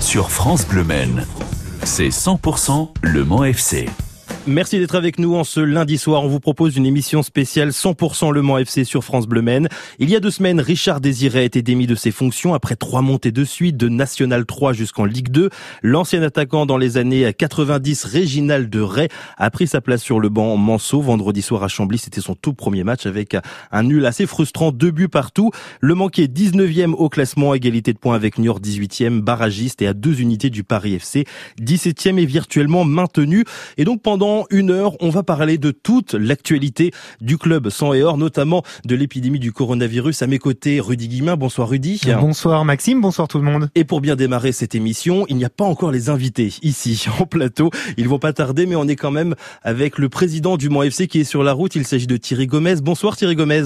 sur France Bleu Maine. C'est 100% Le Mans FC. Merci d'être avec nous en ce lundi soir. On vous propose une émission spéciale 100% Le Mans FC sur France Bleu Maine. Il y a deux semaines, Richard Désiré a été démis de ses fonctions après trois montées de suite de National 3 jusqu'en Ligue 2. L'ancien attaquant dans les années 90, Réginald de Ray, a pris sa place sur le banc Manceau. Vendredi soir à Chambly, c'était son tout premier match avec un nul assez frustrant, deux buts partout. Le manqué 19e au classement, égalité de points avec Niort 18e, barragiste et à deux unités du Paris FC. 17e est virtuellement maintenu. Et donc pendant une heure, on va parler de toute l'actualité du club sans et or, notamment de l'épidémie du coronavirus. À mes côtés, Rudy Guimain. Bonsoir Rudy. Bonsoir Maxime, bonsoir tout le monde. Et pour bien démarrer cette émission, il n'y a pas encore les invités ici en plateau. Ils vont pas tarder, mais on est quand même avec le président du Mans FC qui est sur la route. Il s'agit de Thierry Gomez. Bonsoir Thierry Gomez.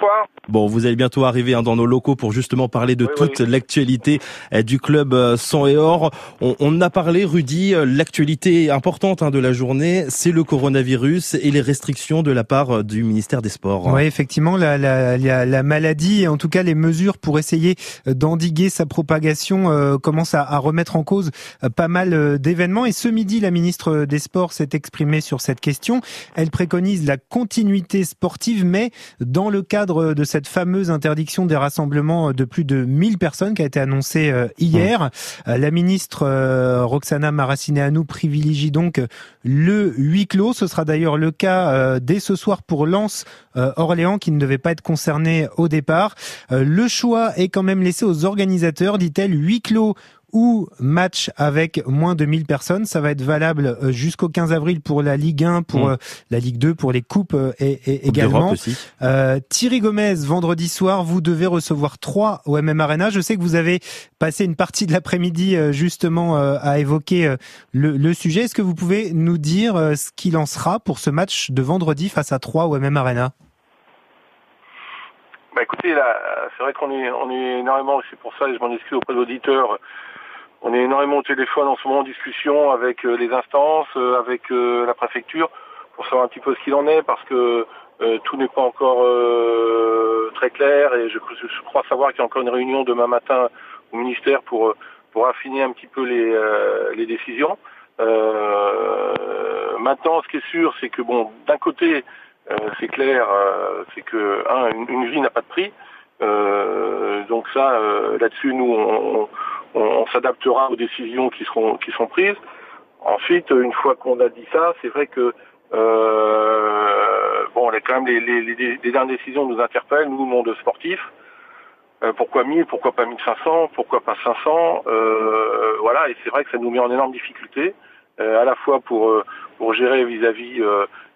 Bonsoir. Bon, vous allez bientôt arriver hein, dans nos locaux pour justement parler de toute l'actualité euh, du club euh, sang et or. On, on a parlé, Rudy, euh, l'actualité importante hein, de la journée, c'est le coronavirus et les restrictions de la part du ministère des Sports. Oui, effectivement, la, la, la, la, maladie, en tout cas les mesures pour essayer d'endiguer sa propagation euh, commencent à, à, remettre en cause pas mal d'événements. Et ce midi, la ministre des Sports s'est exprimée sur cette question. Elle préconise la continuité sportive, mais dans le cadre de cette fameuse interdiction des rassemblements de plus de 1000 personnes qui a été annoncée euh, hier. Euh, la ministre euh, Roxana Maracineanu privilégie donc le huis clos. Ce sera d'ailleurs le cas dès ce soir pour Lens Orléans qui ne devait pas être concerné au départ. Le choix est quand même laissé aux organisateurs, dit-elle, huis clos ou match avec moins de 1000 personnes. Ça va être valable euh, jusqu'au 15 avril pour la Ligue 1, pour mm. euh, la Ligue 2, pour les coupes euh, et, également. Euh, Thierry Gomez, vendredi soir, vous devez recevoir 3 au MM Arena. Je sais que vous avez passé une partie de l'après-midi justement à évoquer le, le sujet. Est-ce que vous pouvez nous dire ce qu'il en sera pour ce match de vendredi face à 3 au MM Arena? Bah écoutez, là, c'est vrai qu'on est, on est énormément, c'est pour ça que je m'en excuse auprès de l'auditeur, on est énormément au téléphone en ce moment en discussion avec euh, les instances, euh, avec euh, la préfecture, pour savoir un petit peu ce qu'il en est, parce que tout n'est pas encore très clair et je, crois savoir qu'il y a encore une réunion demain matin au ministère pour pour affiner un petit peu les, les décisions. maintenant, ce qui est sûr, c'est que bon, d'un côté, c'est clair, c'est que un, une, vie n'a pas de prix. donc ça, là-dessus, nous, on, on, s'adaptera aux décisions qui seront qui sont prises. Ensuite, une fois qu'on a dit ça, c'est vrai que euh, bon, quand même les, les, les, dernières décisions nous interpellent, nous, monde sportif. Euh, pourquoi 1000, pourquoi pas 1500, pourquoi pas 500 euh, Voilà, et c'est vrai que ça nous met en énorme difficulté, euh, à la fois pour pour gérer vis-à-vis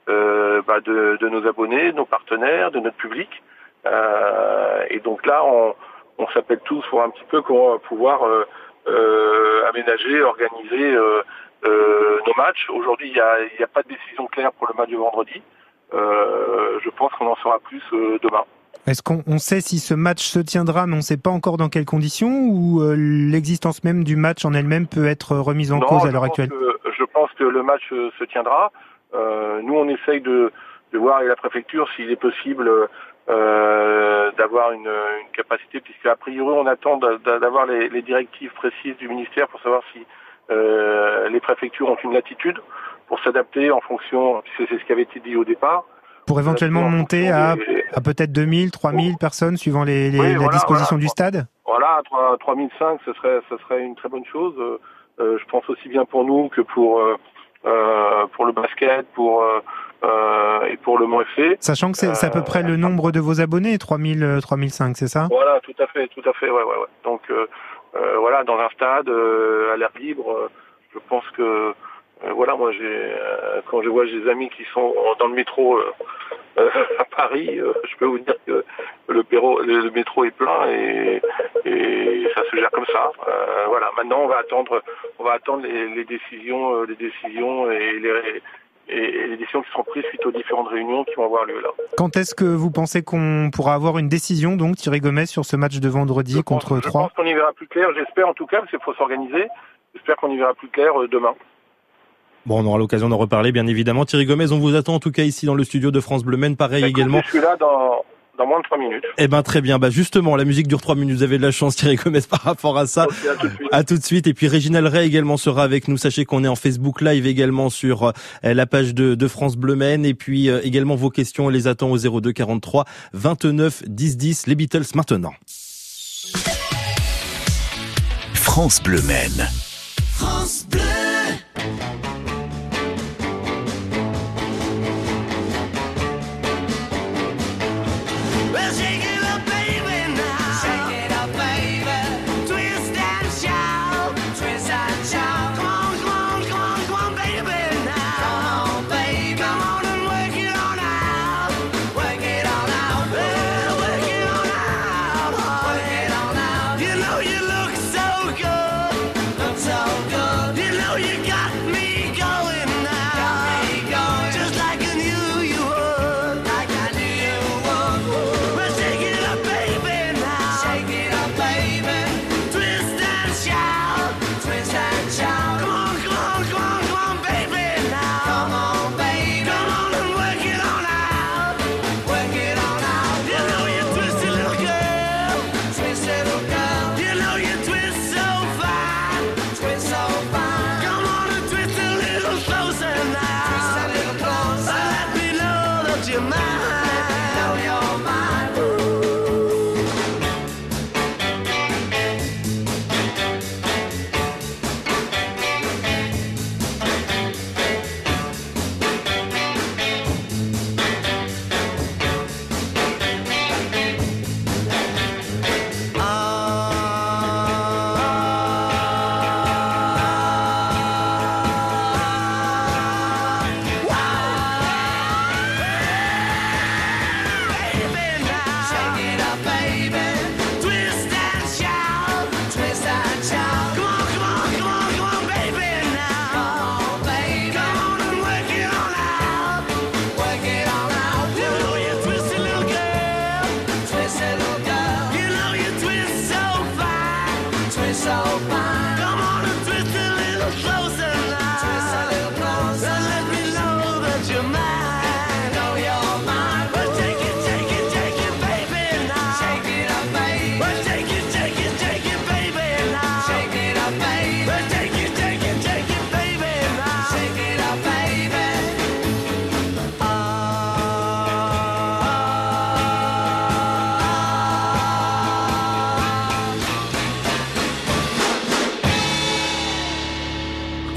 bah de, de, nos abonnés, de nos partenaires, de notre public. et donc là, on, on s'appelle tous pour un petit peu comment on va pouvoir euh, euh, aménager, organiser euh, nos matchs. Aujourd'hui, il n'y a, a, pas de décision claire pour le match de vendredi. je pense qu'on en saura plus demain. Est-ce qu'on sait si ce match se tiendra, mais on ne sait pas encore dans quelles conditions, ou l'existence même du match en elle-même peut être remise en cause à l'heure actuelle? Je pense que le match se tiendra. nous, on essaye de, de voir avec la préfecture s'il est possible euh, d'avoir une, une, capacité, puisque a priori on attend d'avoir les, les, directives précises du ministère pour savoir si euh, les préfectures ont une latitude pour s'adapter en fonction, puisque c'est ce qui avait été dit au départ. Pour éventuellement monter à, à peut-être 2000, 3000 personnes suivant les, les la disposition du stade? Voilà, 3005, ce serait, ce serait une très bonne chose. Euh, je pense aussi bien pour nous que pour, euh, euh pour le basket, pour euh, et pour le Mont FC. Sachant que c'est à peu près le nombre de vos abonnés, 3000, 3005, c'est ça? Voilà, tout à fait, tout à fait, ouais, ouais, ouais. Donc euh, euh, voilà, dans un stade à l'air libre, je pense que voilà, moi j'ai quand je vois des amis qui sont dans le métro à Paris, je peux vous dire que le, le, métro est plein et, et, ça se gère comme ça. voilà, maintenant on va attendre, on va attendre les, les décisions, les décisions et les et les décisions qui seront prises suite aux différentes réunions qui vont avoir lieu là. Quand est-ce que vous pensez qu'on pourra avoir une décision, donc, Thierry Gomez, sur ce match de vendredi contre 3 Je pense qu'on y verra plus clair, j'espère en tout cas, parce qu'il faut s'organiser. J'espère qu'on y verra plus clair euh, demain. Bon, on aura l'occasion d'en reparler, bien évidemment. Thierry Gomez, on vous attend en tout cas ici dans le studio de France Bleu Men, pareil bah, également. Je suis là dans, dans moins de 3 minutes. Eh ben très bien. Bah justement, la musique dure 3 minutes. Vous avez de la chance, Thierry Gomez, par rapport à ça. À tout de suite. À tout de suite. Et puis Réginal Ray également sera avec nous. Sachez qu'on est en Facebook Live également sur euh, la page de, de France Bleu Maine. Et puis euh, également vos questions, on les attend au 02 43 29 10 10. Les Beatles maintenant. France Bleu Maine. Well,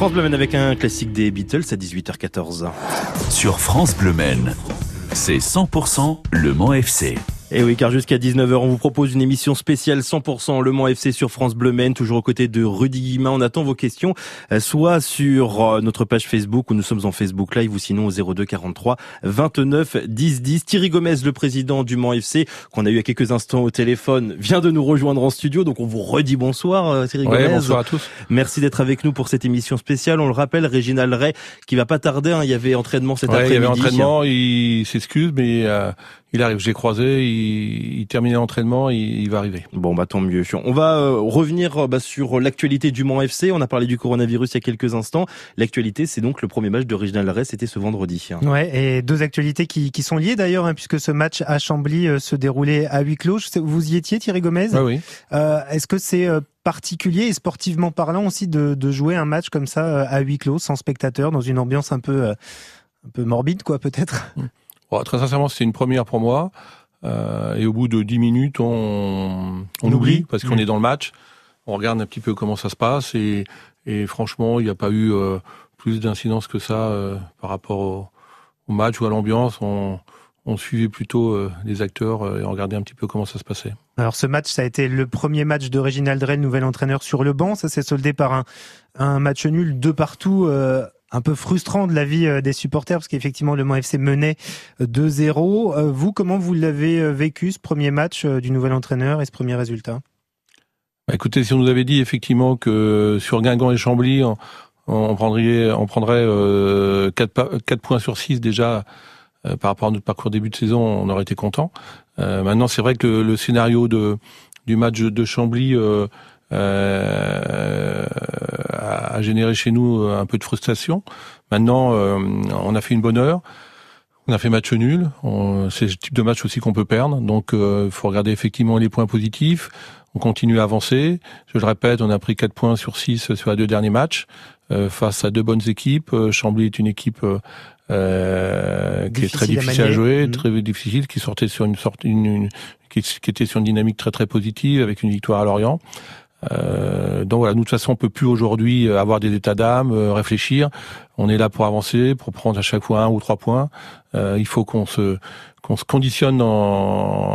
France Bleu avec un classique des Beatles à 18h14. Sur France Bleu. C'est 100% Le Mans FC. Et oui, car jusqu'à 19h, on vous propose une émission spéciale 100% Le Mans FC sur France Bleu Maine, toujours aux côtés de Rudy Guillemin. On attend vos questions, euh, soit sur euh, notre page Facebook, où nous sommes en Facebook Live, ou sinon au 02 43 29 10 10. Thierry Gomez, le président du Mans FC, qu'on a eu à quelques instants au téléphone, vient de nous rejoindre en studio. Donc on vous redit bonsoir, euh, Thierry Ouais, Gomez. bonsoir à tous. Merci d'être avec nous pour cette émission spéciale. On le rappelle, Réginald Ray, qui va pas tarder, hein, il y avait entraînement cet Ouais, il y après-midi. avait entraînement, il s'excuse, mais euh, il arrive. J'ai croisé, il, il terminait l'entraînement, il, il va arriver. Bon bah tant mieux. On va euh, revenir euh, bah, sur l'actualité du Mans FC. On a parlé du coronavirus il y a quelques instants. L'actualité, c'est donc le premier match de Réginald Ray, c'était ce vendredi. hein. Ouais, et deux actualités qui, qui sont liées d'ailleurs, hein, puisque ce match à Chambly euh, se déroulait à huis clos. Vous y étiez, Thierry Gomez Ouais, oui. Euh, Est-ce que c'est euh, particulier et sportivement parlant aussi de, de jouer un match comme ça euh, à huis clos, sans spectateurs, dans une ambiance un peu, euh, un peu morbide, quoi, peut-être? Bon, très sincèrement, c'était une première pour moi. Euh, et au bout de 10 minutes, on, on On oublie parce qu'on Mm. est dans le match. On regarde un petit peu comment ça se passe et, et franchement, il n'y a pas eu euh, plus d'incidence que ça euh, par rapport au, au match ou à l'ambiance. On, on suivait plutôt euh, les acteurs euh, et on regardait un petit peu comment ça se passait. Alors ce match, ça a été le premier match de Réginald Drey, nouvel entraîneur sur le banc. Ça s'est soldé par un, un match nul de partout. Euh, un peu frustrant de la vie euh, des supporters parce qu'effectivement le Mans FC menait euh, 2-0. Euh, Vous, comment vous l'avez euh, vécu ce premier match euh, du nouvel entraîneur et ce premier résultat? Bah, écoutez, si on nous avait dit effectivement que sur Guingamp et Chambly, on, prendrait, on prendrait euh, 4, points sur 6 déjà euh, par rapport à notre parcours début de saison, on aurait été content. Euh, maintenant, c'est vrai que le, scénario du match de Chambly euh, euh, a, généré chez nous un peu de frustration. Maintenant, euh, on a fait une bonne heure. On a fait match nul. C'est le type de match aussi qu'on peut perdre. Donc, il faut regarder effectivement les points positifs. On continue à avancer. Je le répète, on a pris 4 points sur 6 sur les deux derniers matchs euh, face à deux bonnes équipes. Euh, Chambly est une équipe euh, euh, qui est très Difficile à jouer, Mhm. très difficile, qui sortait sur une sorte, une, une- qui, qui était sur une dynamique très très positive avec une victoire à Lorient. Euh, donc voilà, nous de toute façon, on peut plus aujourd'hui euh, avoir des états d'âme, euh, réfléchir. On est là pour avancer, pour prendre à chaque fois un ou trois points. Euh, il faut qu'on se qu'on se conditionne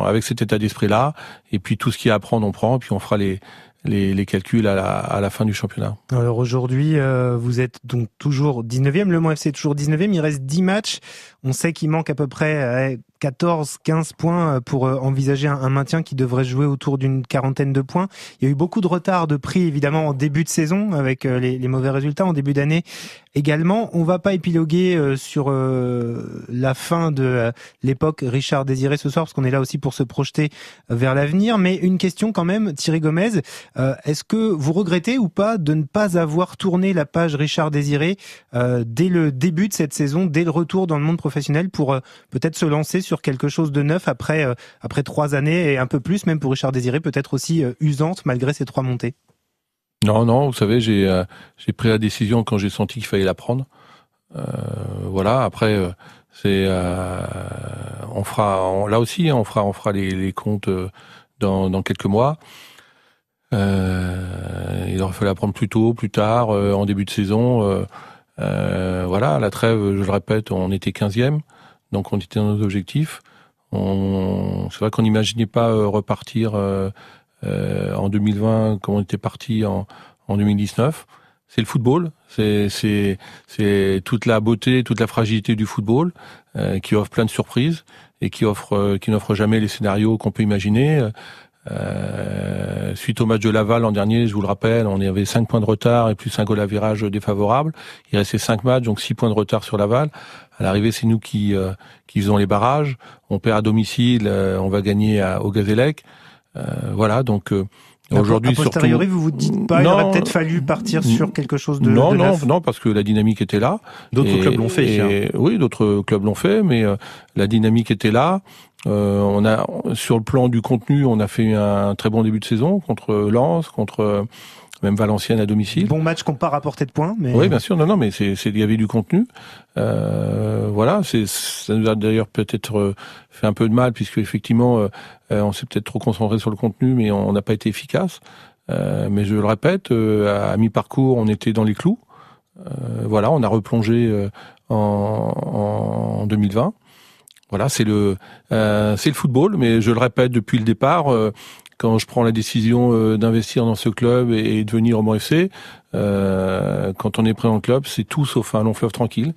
avec cet état d'esprit-là. Et puis tout ce qu'il y a à prendre, on prend. Et puis on fera les les, les calculs à la, à la fin du championnat. Alors aujourd'hui, euh, vous êtes donc toujours 19e. Le Mans FC est toujours 19e. Il reste 10 matchs. On sait qu'il manque à peu près euh, 14, 15 points euh, pour euh, envisager un, maintien qui devrait jouer autour d'une quarantaine de points. Il y a eu beaucoup de retard de prix évidemment en début de saison avec euh, les, les mauvais résultats en début d'année également. On va pas épiloguer sur la fin de l'époque Richard Désiré ce soir parce qu'on est là aussi pour se projeter vers l'avenir. Mais une question quand même, Thierry Gomez. Est-ce que vous regrettez ou pas de ne pas avoir tourné la page Richard Désiré dès le début de cette saison, dès le retour dans le monde professionnel, pour peut-être se lancer sur quelque chose de neuf après euh, après trois années et un peu plus, même pour Richard Désiré, peut-être aussi euh, usante malgré ces trois montées. Non, non, vous savez, j'ai euh, j'ai pris la décision quand j'ai senti qu'il fallait la prendre. Voilà. Après, c'est on fera là aussi, on fera on fera les, les comptes dans, dans quelques mois. Il aurait fallu la prendre plus tôt, plus tard, en début de saison. voilà, la trêve, je le répète, on était 15e, donc on était dans nos objectifs. On, c'est vrai qu'on n'imaginait pas euh, repartir euh, euh, en 2020 comme on était parti en, en 2019. C'est le football, c'est toute la beauté, toute la fragilité du football qui offre plein de surprises et qui offre qui n'offre jamais les scénarios qu'on peut imaginer. Euh, suite au match de Laval l'an dernier, je vous le rappelle, on avait 5 points de retard et plus un goal à virage défavorable. Il restait 5 matchs, donc 6 points de retard sur Laval. À l'arrivée, c'est nous qui euh, qui faisons les barrages. On perd à domicile, euh, on va gagner à, au Gazélec. Euh, voilà, donc euh, aujourd'hui a surtout. posteriori, vous vous dites pas, il Non. aurait peut-être fallu partir sur quelque chose de, non, de non, neuf. non, parce que la dynamique était là. D'autres clubs l'ont fait. et- hein. oui, d'autres clubs l'ont fait, mais euh, la dynamique était là. Euh, on a sur le plan du contenu, on a fait un très bon début de saison contre Lens, contre euh, même Valenciennes à domicile. Bon match qu'on pas rapporté de points, mais Oui, bien sûr, non, non, mais c'est, c'est, il y avait du contenu. Euh, voilà, c'est, ça nous a d'ailleurs peut-être euh, fait un peu de mal puisque effectivement, euh, euh, on s'est peut-être trop concentré sur le contenu, mais on n'a pas été efficace. Euh, mais je le répète, euh, à mi-parcours, on était dans les clous. Euh, voilà, on a replongé euh, en, en 2020. Voilà, c'est le, euh, c'est le football, mais je le répète depuis le départ. euh, quand je prends la décision euh, d'investir dans ce club et, de venir au Mans FC, euh, quand on est prêt dans le club, c'est tout sauf un long fleuve tranquille.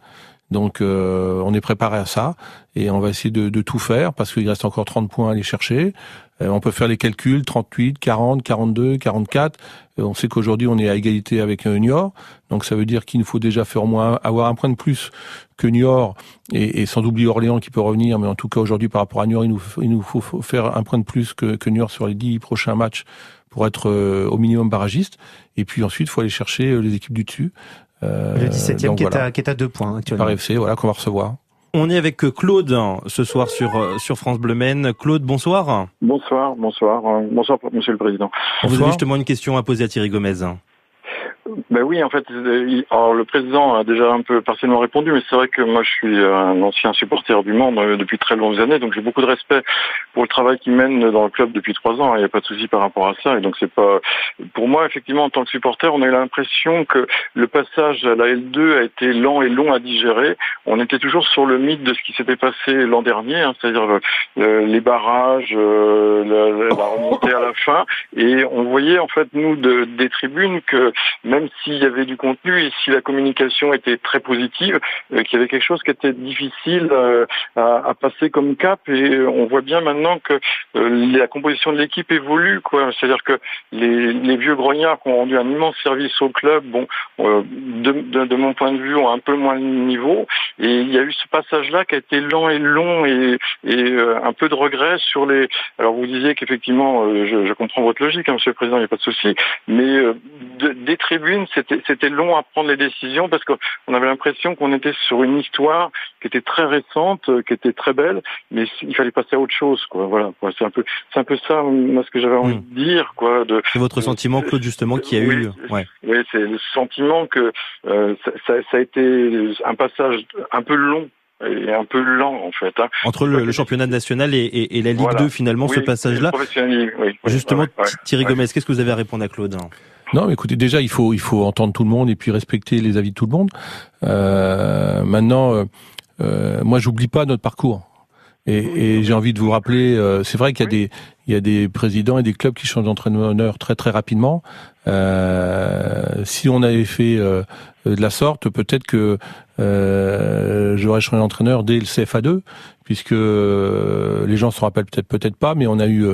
Donc euh, on est préparé à ça et on va essayer de, tout faire parce qu'il reste encore 30 points à aller chercher. Euh, on peut faire les calculs 38, 40, 42, 44. Euh, on sait qu'aujourd'hui on est à égalité avec euh, Niort, donc ça veut dire qu'il nous faut déjà faire au moins avoir un point de plus que Niort et, et sans oublier Orléans qui peut revenir, mais en tout cas aujourd'hui par rapport à Niort, il nous, il nous faut faire un point de plus que, que Niort sur les 10 prochains matchs pour être au minimum barragiste. Et puis ensuite, il faut aller chercher les équipes du dessus. Euh, le 17e donc qui, est voilà. à, qui est à deux points actuellement. par FC, voilà qu'on va recevoir. On est avec Claude ce soir sur euh, sur France Bleu Maine. Claude, bonsoir. Bonsoir, bonsoir, euh, bonsoir, Monsieur le Président. Vous avez Bonsoir. justement une question à poser à Thierry Gomez. Ben oui, en fait, alors le président a déjà un peu partiellement répondu, mais c'est vrai que moi je suis un ancien supporter du Mans depuis très longues années, donc j'ai beaucoup de respect pour le travail qu'il mène dans le club depuis trois ans. Il n'y a pas de souci par rapport à ça, et donc c'est pas. Pour moi, effectivement, en tant que supporter, on a eu l'impression que le passage à la L2 a été lent et long à digérer. On était toujours sur le mythe de ce qui s'était passé l'an dernier, hein, c'est-à-dire le- le- les barrages, euh, la- la remontée à la fin, et on voyait en fait nous de- des tribunes que même s'il y avait du contenu et si la communication était très positive, euh, qu'il y avait quelque chose qui était difficile euh, à, passer comme cap. Et euh, on voit bien maintenant que la composition de l'équipe évolue. quoi. C'est-à-dire que les, vieux grognards qui ont rendu un immense service au club, bon, de, de- de mon point de vue, ont un peu moins le niveau. Et il y a eu ce passage-là qui a été lent et long et, un peu de regret sur les. Alors vous disiez qu'effectivement, je, comprends votre logique, hein, Monsieur le Président, il n'y a pas de souci, mais de- c'était long à prendre les décisions parce qu'on avait l'impression qu'on était sur une histoire qui était très récente, euh, qui était très belle, mais il fallait passer à autre chose, quoi. Voilà. C'est un peu, c'est un peu ça, moi, ce que j'avais envie Mm. de dire, quoi. De, C'est votre sentiment, Claude, justement, qui a Oui, eu. Ouais. oui, c'est le sentiment que euh, ça, ça, ça a été un passage un peu long et un peu lent, en fait. Hein. Entre le, le championnat national et, et- et la Ligue Voilà. 2, finalement, ce passage-là. oui, oui, Justement, ouais, ouais, Thierry ouais. Gomez, qu'est-ce que vous avez à répondre à Claude? Non, mais écoutez, déjà, il faut, il faut entendre tout le monde et puis respecter les avis de tout le monde. Euh, maintenant, euh, euh, moi, j'oublie pas notre parcours. Et, et j'ai envie de vous rappeler, euh, c'est vrai qu'il y a des, il y a des présidents et des clubs qui changent d'entraîneur très très rapidement. Euh, si on avait fait euh, de la sorte, peut-être que euh, j'aurais changé d'entraîneur dès le CFA2, puisque euh, les gens se rappellent peut-être peut-être pas, mais on a eu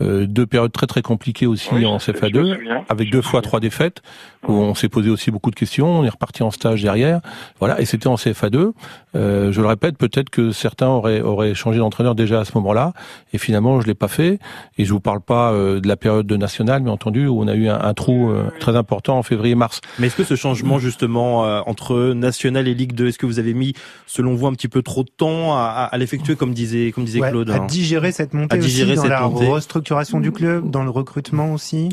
euh, deux périodes très très compliquées aussi Oui, en je me CFA2 souviens. avec deux fois trois défaites où on s'est posé aussi beaucoup de questions. On est reparti en stage derrière, voilà, et c'était en CFA2. Euh, je le répète, peut-être que certains auraient auraient changé d'entraîneur déjà à ce moment-là, et finalement je l'ai pas fait. Et je vous parle pas euh, de la période de nationale, mais entendu où on a eu un, un trou euh, très important en février-mars. Mais est-ce que ce changement, justement, euh, entre National et Ligue 2, est-ce que vous avez mis, selon vous, un petit peu trop de temps à, à- à comme disait, comme disait Ouais, Claude à hein digérer cette montée À digérer aussi, dans cette la montée. restructuration du club, dans le recrutement aussi.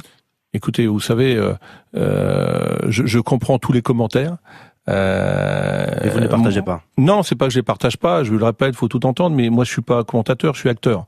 Écoutez, vous savez, euh, euh, je, je comprends tous les commentaires. Euh, Et vous ne les partagez pas Non, c'est pas que je les partage pas. Je le répète, faut tout entendre. Mais moi, je suis pas commentateur, je suis acteur.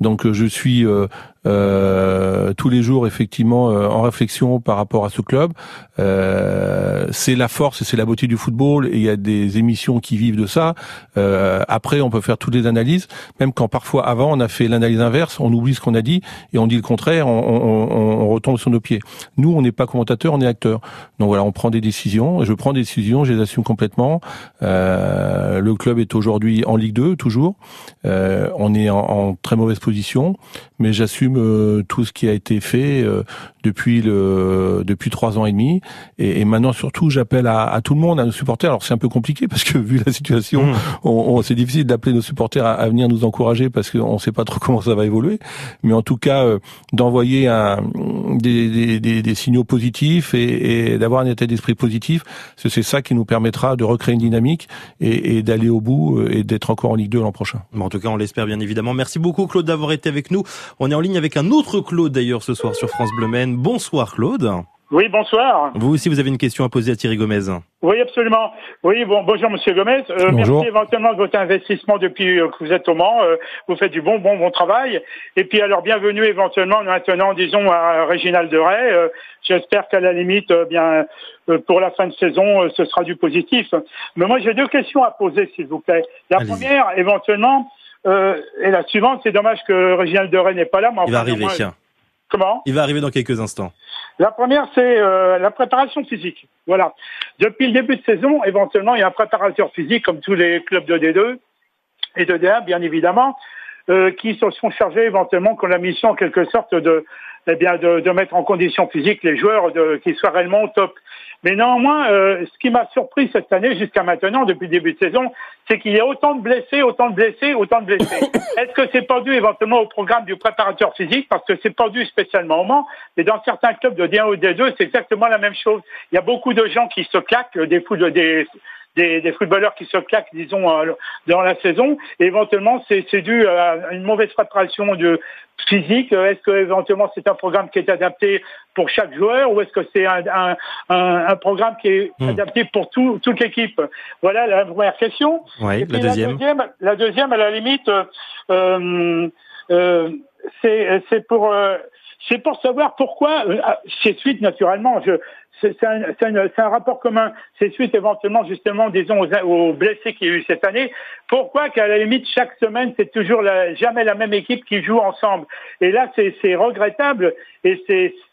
Donc, euh, je suis euh, tous les jours effectivement euh, en réflexion par rapport à ce club. Euh, c'est la force et c'est la beauté du football. Et il y a des émissions qui vivent de ça. Euh, après, on peut faire toutes les analyses, même quand parfois avant on a fait l'analyse inverse, on oublie ce qu'on a dit et on dit le contraire, on, on, on- on retombe sur nos pieds. Nous, on n'est pas commentateur, on est acteur. Donc voilà, on prend des décisions. Je prends des décisions, je les assume complètement. Euh, le club est aujourd'hui en Ligue 2, toujours. Euh, on est en, en très mauvaise position, mais j'assume euh, tout ce qui a été fait euh, depuis le depuis trois ans et demi. Et, et maintenant, surtout, j'appelle à, à tout le monde, à nos supporters. Alors c'est un peu compliqué parce que vu la situation, Mmh. on, on- c'est difficile d'appeler nos supporters à, à venir nous encourager parce qu'on ne sait pas trop comment ça va évoluer. Mais en tout cas, euh, d'envoyer un, des, des, des, des signaux positifs et, et d'avoir un état d'esprit positif, c'est ça qui nous permettra de recréer une dynamique et, et d'aller au bout euh, et d'être encore en Ligue 2 l'an prochain. Bon, en tout cas, on l'espère bien évidemment. Merci beaucoup, Claude, d'avoir été avec nous. On est en ligne avec un autre Claude, d'ailleurs, ce soir sur France Bleu Maine. Bonsoir, Claude. Oui, bonsoir. Vous aussi, vous avez une question à poser à Thierry Gomez. Oui, absolument. Oui, bon, bonjour Monsieur Gomez. Euh, Bonjour. Merci éventuellement de votre investissement depuis euh, que vous êtes au Mans. Euh, vous faites du bon, bon, bon travail. Et puis alors, bienvenue éventuellement maintenant, disons, à Réginald de Ray. Euh, J'espère qu'à la limite, euh, bien, euh, pour la fin de saison, euh, ce sera du positif. Mais moi, j'ai deux questions à poser, s'il vous plaît. La première, éventuellement, euh, et la suivante, c'est dommage que Réginald de Ray n'est pas là. Mais Il va arriver. néanmoins- Comment? Il va arriver dans quelques instants. La première, c'est euh, la préparation physique. Voilà. Depuis le début de saison, éventuellement, il y a un préparateur physique, comme tous les clubs de D2 et de D1, bien évidemment, euh, qui se sont chargés éventuellement, qu'on a mission en quelque sorte de, eh bien, de, de mettre en condition physique les joueurs de, qui soient réellement au top. Mais néanmoins, euh, ce qui m'a surpris cette année jusqu'à maintenant, depuis le début de saison, c'est qu'il y a autant de blessés, autant de blessés, autant de blessés. Est-ce que c'est pas dû éventuellement au programme du préparateur physique? Parce que c'est pas dû spécialement au Mans, mais dans certains clubs de D1 ou D2, c'est exactement la même chose. Il y a beaucoup de gens qui se claquent, euh, des foot- des des, des footballeurs qui se claquent, disons, euh, dans la saison. Et éventuellement, c'est dû à une mauvaise préparation de physique. Est-ce que éventuellement c'est un programme qui est adapté pour chaque joueur ou est-ce que c'est un, un, un, un programme qui est Hmm. adapté pour tout, toute l'équipe? Voilà la première question. Oui, Et puis la deuxième. La deuxième, la deuxième, à la limite, euh, euh, c'est c'est pour euh, c'est pour savoir pourquoi. euh, ah, c'est suite naturellement. Je c'est un, un, rapport commun. C'est suite éventuellement justement, disons, aux, aux blessés qu'il y a eu cette année. Pourquoi qu'à la limite chaque semaine c'est toujours la, jamais la même équipe qui joue ensemble? Et là c'est regrettable et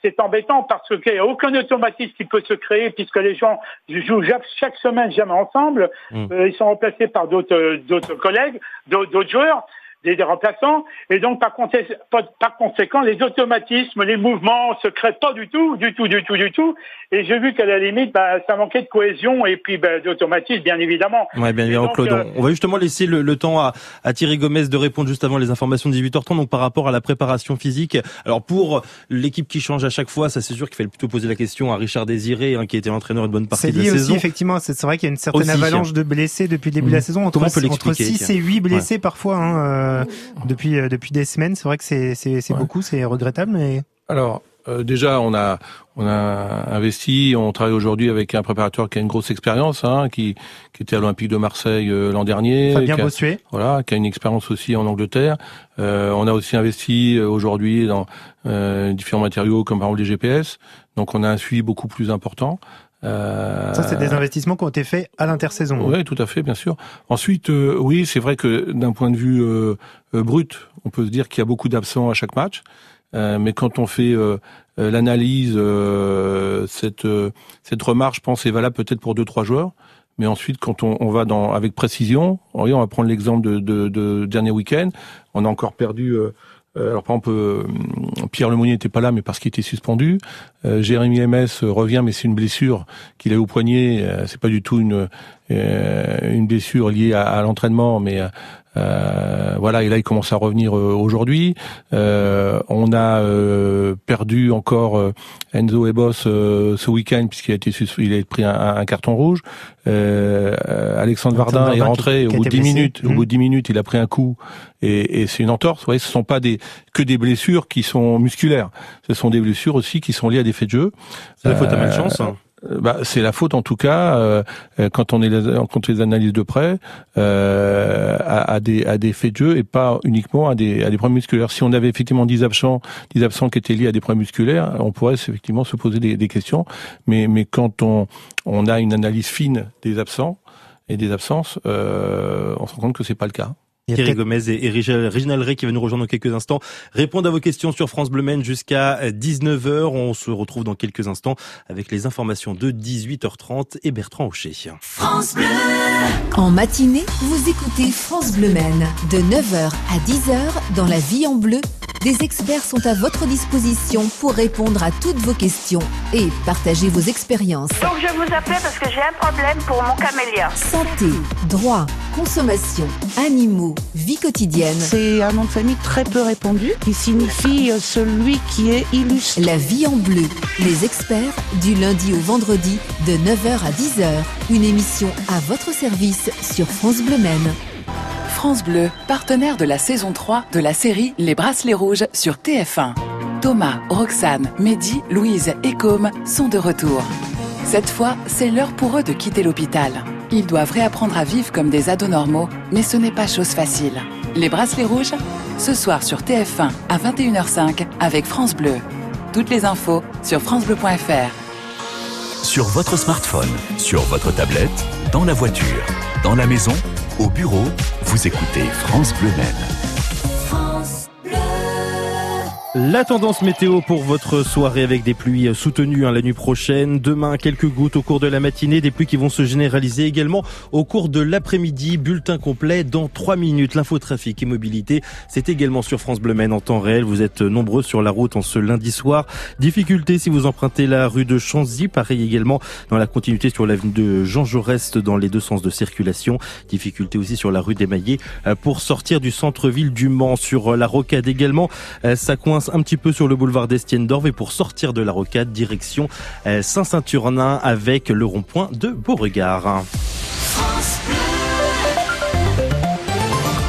c'est embêtant parce qu'il n'y a aucun automatisme qui peut se créer puisque les gens jouent chaque, chaque semaine jamais ensemble. Mm. Euh, ils sont remplacés par d'autres collègues, d'autres joueurs. Des, des remplaçants. Et donc, par, consé- par- par conséquent, les automatismes, les mouvements se créent pas du tout, du tout, du tout, du tout. Et j'ai vu qu'à la limite, bah, ça manquait de cohésion et puis bah, d'automatisme, bien évidemment. Ouais, bien évidemment, Claude. euh, On va justement laisser le, le temps à, à Thierry Gomez de répondre juste avant les informations de 18h30. Donc, par rapport à la préparation physique. Alors, pour l'équipe qui change à chaque fois, ça, c'est sûr qu'il fallait plutôt poser la question à Richard Désiré, hein, qui était l'entraîneur une bonne partie C'est de la aussi, saison. effectivement. C'est vrai qu'il y a une certaine Aussi. avalanche de blessés depuis le début de la Mhm. saison. Entre, Comment on peut entre l'expliquer, 6 tiens et 8 blessés parfois, hein, euh, depuis, euh, depuis des semaines. C'est vrai que c'est c'est- c'est Ouais. beaucoup, c'est regrettable, mais Alors, euh, déjà, on a, on a investi, on travaille aujourd'hui avec un préparateur qui a une grosse expérience, hein, qui, qui était à l'Olympique de Marseille euh, l'an dernier, Fabien qui a, Bossuet. voilà, qui a une expérience aussi en Angleterre. Euh, on a aussi investi euh, aujourd'hui dans euh, différents matériaux comme par exemple les GPS. Donc, on a un suivi beaucoup plus important. Euh, Ça, c'est des investissements qui ont été faits à l'intersaison. oui, tout à fait, bien sûr. Ensuite, euh, oui, c'est vrai que d'un point de vue euh, brut, on peut se dire qu'il y a beaucoup d'absents à chaque match. Mais quand on fait l'analyse, cette cette remarque, je pense, est valable peut-être pour deux trois joueurs. Mais ensuite, quand on, on va dans avec précision, on va prendre l'exemple de, de, de dernier week-end. On a encore perdu. Euh, alors par exemple, euh, Pierre Lemonnier n'était pas là, mais parce qu'il était suspendu. Euh, Jérémy MS revient, mais c'est une blessure qu'il a au poignet. C'est pas du tout une une blessure liée à, à l'entraînement, mais euh, voilà. Et là, il commence à revenir euh, aujourd'hui. Euh, on a euh, perdu encore euh, Enzo Ebos euh, ce week-end puisqu'il a été il a pris un, un carton rouge. Alexandre Vardin est rentré qui- au qui bout de été 10 blessé. minutes. Au Mhm. bout de 10 minutes, il a pris un coup et, et c'est une entorse. Vous voyez, ce sont pas des que des blessures qui sont musculaires. Ce sont des blessures aussi qui sont liées à des faits de jeu. C'est la faute à malchance. hein. Euh, Bah, c'est la faute en tout cas euh, quand on est les, quand on les analyse de près euh, à, à des à des faits de jeu et pas uniquement à des à des problèmes musculaires. Si on avait effectivement 10 absents 10 absents qui étaient liés à des problèmes musculaires, on pourrait effectivement se poser des, des questions. Mais mais quand on on a une analyse fine des absents et des absences, euh, on se rend compte que c'est pas le cas. Thierry Gomez et, et Réginald Ray qui va nous rejoindre dans quelques instants répondre à vos questions sur France Bleu Maine jusqu'à 19h. On se retrouve dans quelques instants avec les informations de 18h30 et Bertrand Hocher. En matinée, vous écoutez France Bleu Maine. De 9h à 10h, dans la vie en bleu, des experts sont à votre disposition pour répondre à toutes vos questions et partager vos expériences. Donc je vous appelais parce que j'ai un problème pour mon camélia. Santé, droit, consommation, animaux, vie quotidienne. C'est un nom de famille très peu répandu qui signifie euh, celui qui est illustre. La vie en bleu. Les experts, du lundi au vendredi, de 9h à 10h. Une émission à votre service sur France Bleu Maine. France Bleu, partenaire de la saison 3 de la série Les Bracelets Rouges sur TF1. Thomas, Roxane, Mehdi, Louise et Com sont de retour. Cette fois, c'est l'heure pour eux de quitter l'hôpital. Ils doivent réapprendre à vivre comme des ados normaux, mais ce n'est pas chose facile. Les Bracelets Rouges, ce soir sur TF1 à 21h05 avec France Bleu. Toutes les infos sur francebleu.fr. Sur votre smartphone, sur votre tablette, dans la voiture, dans la maison, au bureau, vous écoutez France Bleu Maine. La tendance météo pour votre soirée avec des pluies soutenues hein, la nuit prochaine. Demain, quelques gouttes au cours de la matinée, des pluies qui vont se généraliser également au cours de l'après-midi. Bulletin complet dans 3 minutes. L'infotrafic et mobilité, c'est également sur France Bleu en temps réel. Vous êtes nombreux sur la route en ce lundi soir. Difficulté si vous empruntez la rue de Chanzy. Pareil également dans la continuité sur l'avenue de Jean Jaurès dans les deux sens de circulation. Difficulté aussi sur la rue des Maillets euh, pour sortir du centre-ville du Mans. Sur euh, la rocade également, euh, ça coince un petit peu sur le boulevard d'Estienne-d'Orve et pour sortir de la rocade, direction euh, Saint-Saturnin avec le rond-point de Beauregard.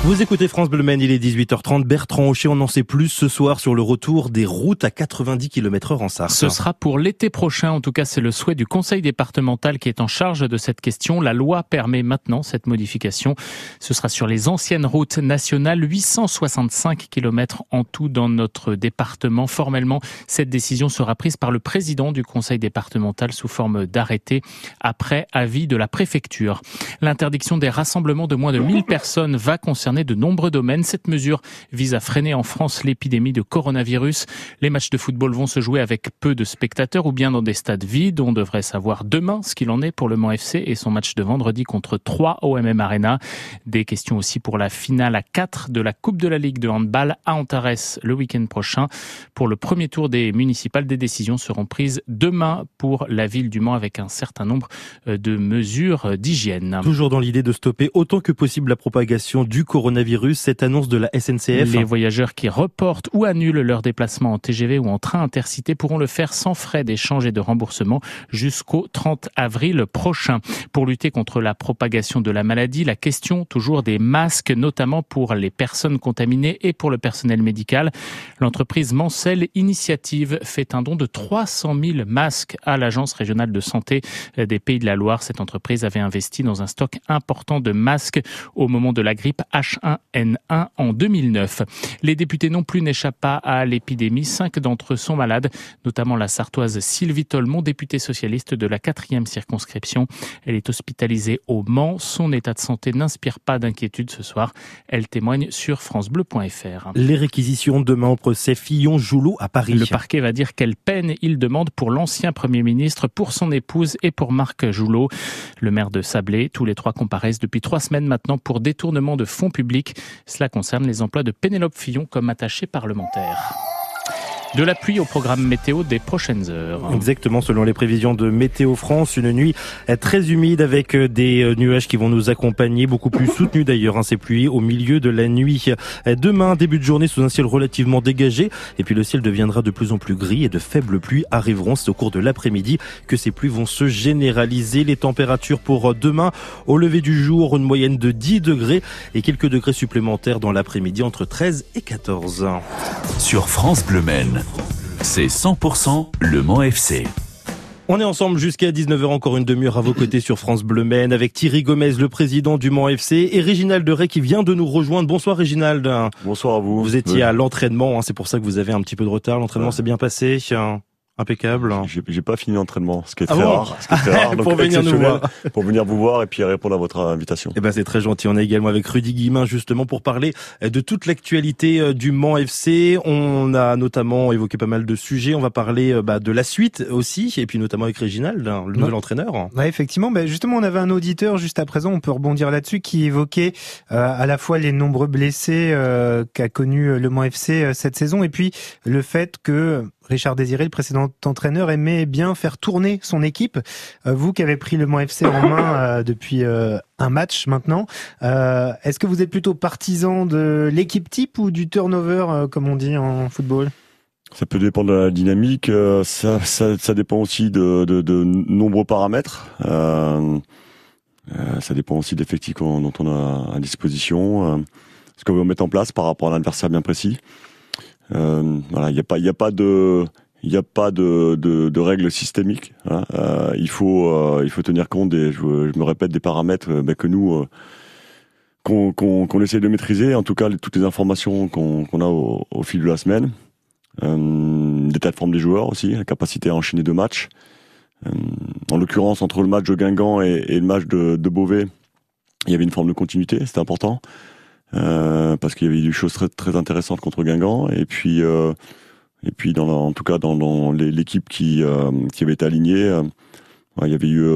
Vous écoutez France Bleu Maine, il est 18h30. Bertrand Hocher, on en sait plus ce soir sur le retour des routes à 90 km heure en Sarthe. Ce sera pour l'été prochain. En tout cas, c'est le souhait du conseil départemental qui est en charge de cette question. La loi permet maintenant cette modification. Ce sera sur les anciennes routes nationales, 865 km en tout dans notre département. Formellement, cette décision sera prise par le président du conseil départemental sous forme d'arrêté après avis de la préfecture. L'interdiction des rassemblements de moins de 1000 personnes va concerner de nombreux domaines. Cette mesure vise à freiner en France l'épidémie de coronavirus. Les matchs de football vont se jouer avec peu de spectateurs ou bien dans des stades vides. On devrait savoir demain ce qu'il en est pour le Mans FC et son match de vendredi contre 3 au MM Arena. Des questions aussi pour la finale à 4 de la Coupe de la Ligue de handball à Antares le week-end prochain. Pour le premier tour des municipales, des décisions seront prises demain pour la ville du Mans avec un certain nombre euh, de mesures d'hygiène. Toujours dans l'idée de stopper autant que possible la propagation du coronavirus, cette annonce de la SNCF. Les voyageurs qui reportent ou annulent leur déplacement en TGV ou en train intercité pourront le faire sans frais d'échange et de remboursement jusqu'au 30 avril prochain. Pour lutter contre la propagation de la maladie, la question toujours des masques, notamment pour les personnes contaminées et pour le personnel médical. L'entreprise Mancel Initiative fait un don de 300 000 masques à l'Agence régionale de santé des Pays de la Loire. Cette entreprise avait investi dans un stock important de masques au moment de la grippe H1N1 en 2009. Les députés non plus n'échappent pas à l'épidémie. Cinq d'entre eux sont malades, notamment la sartoise Sylvie Tolmont, députée socialiste de la quatrième circonscription. Elle est hospitalisée au Mans. Son état de santé n'inspire pas d'inquiétude ce soir. Elle témoigne sur francebleu.fr. Les réquisitions demain au procès Fillon-Joulot à Paris. Le parquet va dire quelle peine il demande pour l'ancien Premier ministre, pour son épouse et pour Marc Joulot. Le maire de Sablé, tous les trois comparaissent depuis trois semaines maintenant pour détournement de fonds publics. Cela concerne les emplois de Pénélope Fillon comme attachée parlementaire. De la pluie au programme météo des prochaines heures. Exactement, selon les prévisions de Météo France, une nuit très humide avec des nuages qui vont nous accompagner, beaucoup plus soutenus d'ailleurs, hein, ces pluies au milieu de la nuit. Demain, début de journée sous un ciel relativement dégagé, et puis le ciel deviendra de plus en plus gris et de faibles pluies arriveront. C'est au cours de l'après-midi que ces pluies vont se généraliser. Les températures pour demain, au lever du jour, une moyenne de 10 degrés et quelques degrés supplémentaires dans l'après-midi entre 13 et 14. Sur France Bleu Maine. C'est 100% Le Mans FC. On est ensemble jusqu'à 19h, encore une demi-heure à vos côtés sur France Bleu Maine avec Thierry Gomez, le président du Mans FC et Réginald Ray qui vient de nous rejoindre. Bonsoir Réginald. Bonsoir à vous. Vous étiez à l'entraînement, hein, c'est pour ça que vous avez un petit peu de retard. L'entraînement s'est bien passé. Impeccable. J'ai pas fini l'entraînement, ce qui est Ah très bon rare. Ce qui est très rare donc Pour venir nous voir. Pour venir vous voir et puis répondre à votre invitation. Eh ben c'est très gentil. On est également avec Rudy Guillemin justement pour parler euh, de toute l'actualité euh, du Mans FC. On a notamment évoqué pas mal de sujets. On va parler euh, bah, de la suite aussi et puis notamment avec Réginald, hein, le nouvel entraîneur. Ouais, effectivement. Ben justement, on avait un auditeur juste à présent. On peut rebondir là-dessus qui évoquait euh, à la fois les nombreux blessés euh, qu'a connu le Mans FC euh, cette saison et puis le fait que Richard Désiré, le précédent entraîneur, aimait bien faire tourner son équipe. Euh, vous qui avez pris le Mans FC en main euh, depuis euh, un match maintenant, est-ce que vous êtes plutôt partisan de l'équipe type ou du turnover, comme on dit en football? Ça peut dépendre de la dynamique. Ça, dépend aussi de, nombreux paramètres. Ça dépend aussi de l'effectif dont on a à disposition. ce qu'on veut mettre en place par rapport à l'adversaire bien précis. Euh, voilà, il n'y a pas, il a pas de, il a pas de, de, règles systémiques. hein. Euh, il faut, euh, il faut tenir compte des, je, me répète, des paramètres ben, que nous, qu'on qu'on essaie de maîtriser. En tout cas, toutes les informations qu'on qu'on a au, fil de la semaine, l'état de forme des joueurs aussi, la capacité à enchaîner deux matchs. En l'occurrence, entre le match de Guingamp et, et le match de, de Beauvais, il y avait une forme de continuité, c'était important. Euh, parce qu'il y avait eu des choses très, intéressantes contre Guingamp. Et puis euh, et puis en tout cas dans, l'équipe qui euh, qui avait été alignée il y avait eu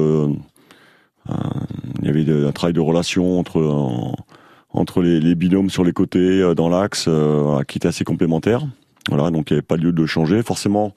il y avait un travail de relation entre en- entre les, binômes sur les côtés dans l'axe qui était assez complémentaire. Voilà donc il n'y avait pas lieu de changer. Forcément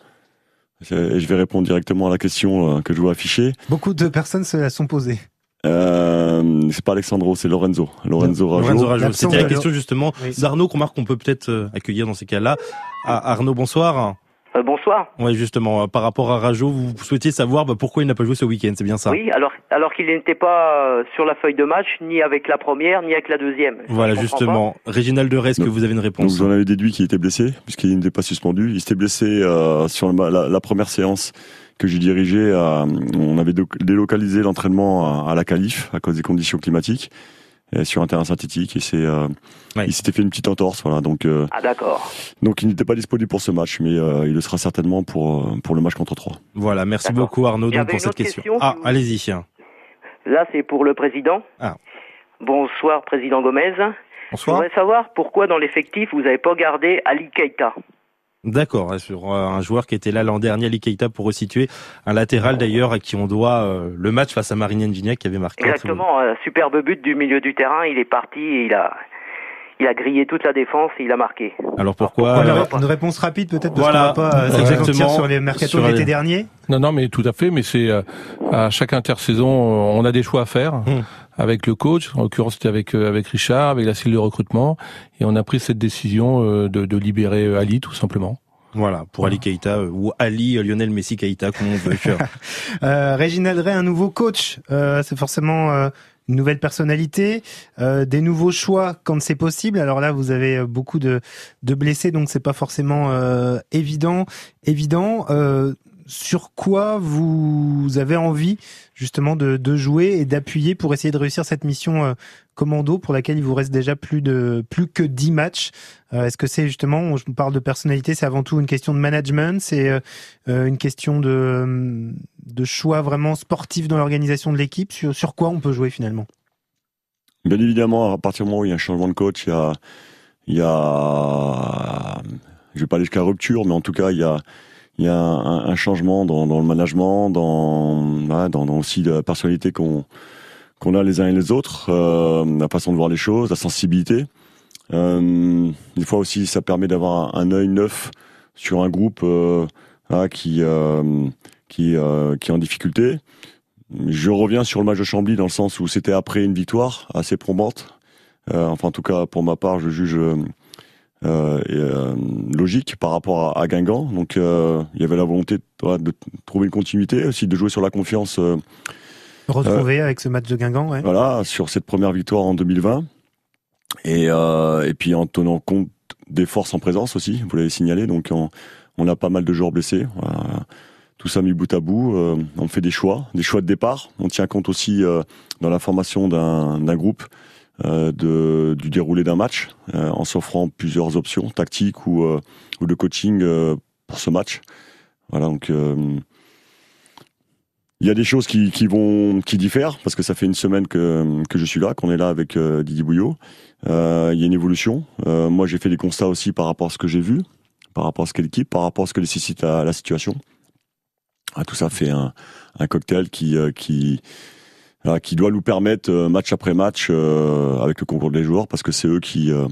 et je vais répondre directement à la question que je vois afficher. Beaucoup de personnes se la sont posées. Euh, c'est pas Alexandro c'est Lorenzo Lorenzo Rajo Lorenzo Rajo. C'était la de- question justement Oui. d'Arnaud qu'on marque qu'on peut peut-être euh, accueillir dans ces cas-là. Ah, Arnaud, bonsoir. Euh, bonsoir. Ouais, justement, euh, par rapport à Rajo, vous souhaitiez savoir bah, pourquoi il n'a pas joué ce week-end, c'est bien ça? Oui, alors, alors qu'il n'était pas euh, sur la feuille de match, ni avec la première, ni avec la deuxième. Voilà, justement. Réginald Derez, est-ce que vous avez une Donc réponse vous en avez déduit qu'il était blessé, puisqu'il n'était pas suspendu. Il s'était blessé euh, sur la première séance que j'ai dirigée. euh, on avait délocalisé l'entraînement à, à la Calif à cause des conditions climatiques, et sur un terrain synthétique. Et c'est, euh, Ouais. il s'était fait une petite entorse, voilà. Donc, euh. Ah d'accord. donc il n'était pas disponible pour ce match, mais euh, il le sera certainement pour euh, pour le match contre 3 Voilà, merci beaucoup Arnaud donc, pour cette question. question, Ah, allez-y. Là, c'est pour le président. Ah. Bonsoir, président Gomez. Je Bonsoir. voudrais savoir pourquoi dans l'effectif vous n'avez pas gardé Ali Keita. D'accord, sur euh, un joueur qui était là l'an dernier, Ali Keita, pour resituer, un latéral d'ailleurs à qui on doit euh, le match face à Marine Gignac qui avait marqué. Exactement, un superbe but du milieu du terrain, il est parti et il a, il a grillé toute la défense et il a marqué. Alors pourquoi Une, euh, ré- une réponse rapide peut-être parce Voilà. qu'on va pas euh, Exactement. sur les mercato Sur de l'été les- dernier. Non, non, mais tout à fait. Mais c'est euh, à chaque intersaison, euh, on a des choix à faire Hum. Avec le coach. En l'occurrence, c'était avec euh, avec Richard, avec la cellule de recrutement, et on a pris cette décision euh, de, de libérer euh, Ali, tout simplement. Voilà, pour Ali Keita ou Ali Lionel Messi Keita, comme on veut. Euh, Réginald Ray, un nouveau coach, euh, c'est forcément euh, une nouvelle personnalité, euh, des nouveaux choix quand c'est possible. Alors là, vous avez euh, beaucoup de, de blessés, donc c'est pas forcément euh, évident. Évident. Sur quoi vous avez envie justement de, jouer et d'appuyer pour essayer de réussir cette mission euh, commando pour laquelle il vous reste déjà plus de plus que 10 matchs. Euh, Est-ce que c'est justement, je parle de personnalité, c'est avant tout une question de management, c'est euh, une question de, de choix vraiment sportif dans l'organisation de l'équipe? Sur, sur quoi on peut jouer finalement? Bien évidemment, à partir du moment où il y a un changement de coach, il y a, il y a, je vais pas aller jusqu'à rupture, mais en tout cas, il y a, il y a un, changement dans, le management, dans, aussi la personnalité qu'on a les uns et les autres, euh, la façon de voir les choses, la sensibilité. Euh, des fois aussi, ça permet d'avoir un, œil neuf sur un groupe euh, qui euh, qui est en difficulté. Je reviens sur le match de Chambly dans le sens où c'était après une victoire assez probante. Enfin, en tout cas, pour ma part, je juge euh, euh, et, euh, logique par rapport à, à Guingamp. Donc, euh, il y avait la volonté voilà, de trouver une continuité, aussi de jouer sur la confiance. euh, Retrouver avec ce match de Guingamp, ouais. voilà, sur cette première victoire en 2020. Et, euh, et puis en tenant compte des forces en présence aussi, vous l'avez signalé, donc on, on a pas mal de joueurs blessés. Voilà. Tout ça mis bout à bout, euh, on fait des choix, des choix de départ. On tient compte aussi euh, dans la formation d'un d'un groupe euh, de, du déroulé d'un match, euh, en s'offrant plusieurs options tactiques ou, euh, ou de coaching euh, pour ce match. Voilà, donc euh, il y a des choses qui, qui vont qui diffèrent parce que ça fait une semaine que, que je suis là, qu'on est là avec euh, Didier Bouillot. Euh, il y a une évolution. Euh, moi, j'ai fait des constats aussi par rapport à ce que j'ai vu, par rapport à ce qu'est l'équipe, par rapport à ce que nécessite la, la situation. Ah, tout ça fait un, un cocktail qui euh, qui qui doit nous permettre euh, match après match euh, avec le concours des joueurs parce que c'est eux qui euh,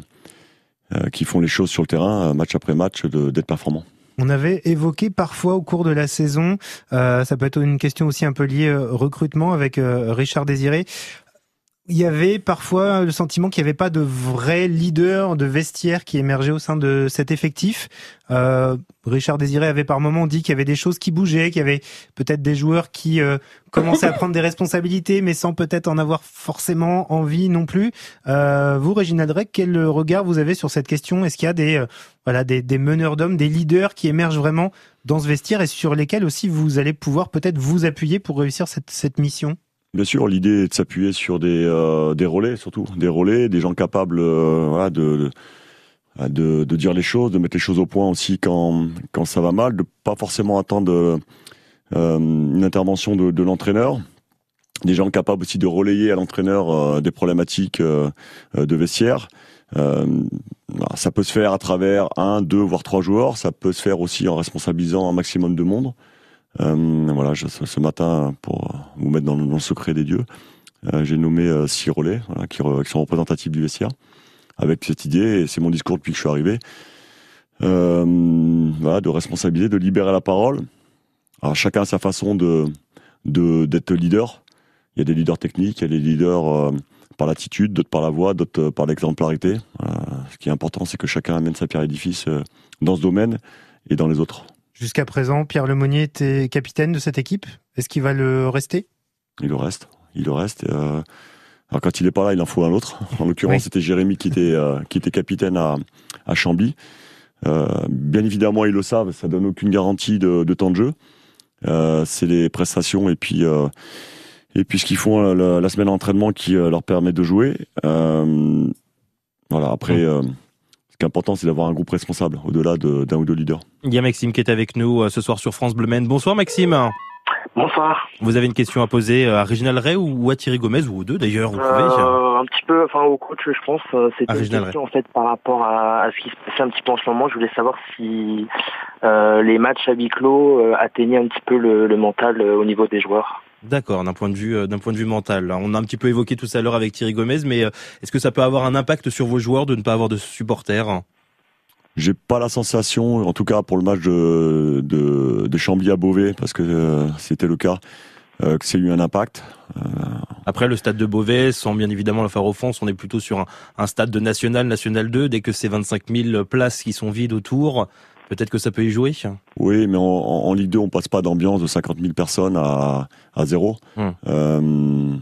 qui font les choses sur le terrain match après match d'être performants. On avait évoqué parfois au cours de la saison, ça peut être une question aussi un peu liée euh, recrutement avec Richard Désiré. Il y avait parfois le sentiment qu'il n'y avait pas de vrai leader de vestiaire qui émergeait au sein de cet effectif. Euh, Richard Désiré avait par moments dit qu'il y avait des choses qui bougeaient, qu'il y avait peut-être des joueurs qui euh, commençaient à prendre des responsabilités, mais sans peut-être en avoir forcément envie non plus. Euh, vous, Réginald Drake, quel regard vous avez sur cette question? Est-ce qu'il y a des, euh, voilà, des, des meneurs d'hommes, des leaders qui émergent vraiment dans ce vestiaire et sur lesquels aussi vous allez pouvoir peut-être vous appuyer pour réussir cette, cette mission? Bien sûr, l'idée est de s'appuyer sur des, euh, relais, surtout des relais, des gens capables euh, de, de, dire les choses, de mettre les choses au point aussi quand, quand ça va mal, de pas forcément attendre euh, une intervention de, de l'entraîneur. Des gens capables aussi de relayer à l'entraîneur des problématiques de vestiaire. Ça peut se faire à travers un, deux, voire trois joueurs. Ça peut se faire aussi en responsabilisant un maximum de monde. Euh, voilà, je, ce matin, pour vous mettre dans le, dans le secret des dieux, euh, j'ai nommé euh, relais voilà, qui, sont représentatifs du vestiaire, avec cette idée, et c'est mon discours depuis que je suis arrivé, euh, voilà, de responsabiliser, de libérer la parole. Alors chacun a sa façon de d'être leader. Il y a des leaders techniques, il y a des leaders euh, par l'attitude, d'autres par la voix, d'autres euh, par l'exemplarité. Ce qui est important, c'est que chacun amène sa pierre euh, dans ce domaine et dans les autres. Jusqu'à présent, Pierre Lemonnier était capitaine de cette équipe. Est-ce qu'il va le rester? Il le reste. Il le reste. euh, alors quand il est pas là, il en faut un autre. En l'occurrence, Oui. c'était Jérémy qui était euh, qui était capitaine à à Chambly. Euh, bien évidemment, ils le savent. Ça donne aucune garantie de, de temps de jeu. Euh, c'est les prestations et puis et puis ce qu'ils font la, semaine d'entraînement qui leur permet de jouer. Voilà. Après, ce qui est important, c'est d'avoir un groupe responsable au-delà de- d'un ou deux leaders. Il y a Maxime qui est avec nous euh, ce soir sur France Bleu Maine. Bonsoir Maxime. Bonsoir. Vous avez une question à poser à Réginald Ray ou à Thierry Gomez ou aux deux d'ailleurs, vous pouvez. Euh, un petit peu, enfin au coach, je pense. euh, C'était une question en fait par rapport à, à ce qui se passait un petit peu en ce moment. Je voulais savoir si euh, les matchs à huis clos euh, atteignaient un petit peu le, le mental euh, au niveau des joueurs. D'accord, d'un point de vue euh, d'un point de vue mental. On a un petit peu évoqué tout à l'heure avec Thierry Gomez, mais euh, est-ce que ça peut avoir un impact sur vos joueurs de ne pas avoir de supporters? J'ai pas la sensation, en tout cas pour le match de, de, de Chambly à Beauvais, parce que euh, c'était le cas, euh, que c'est eu un impact. Après, le stade de Beauvais, sans bien évidemment le faire offense, on est plutôt sur un, un stade de national, national 2. Dès que c'est 25 000 places qui sont vides autour, peut-être que ça peut y jouer. Oui, mais en, en, en Ligue 2, on passe pas d'ambiance de 50 000 personnes à, à zéro. Hum. Euh,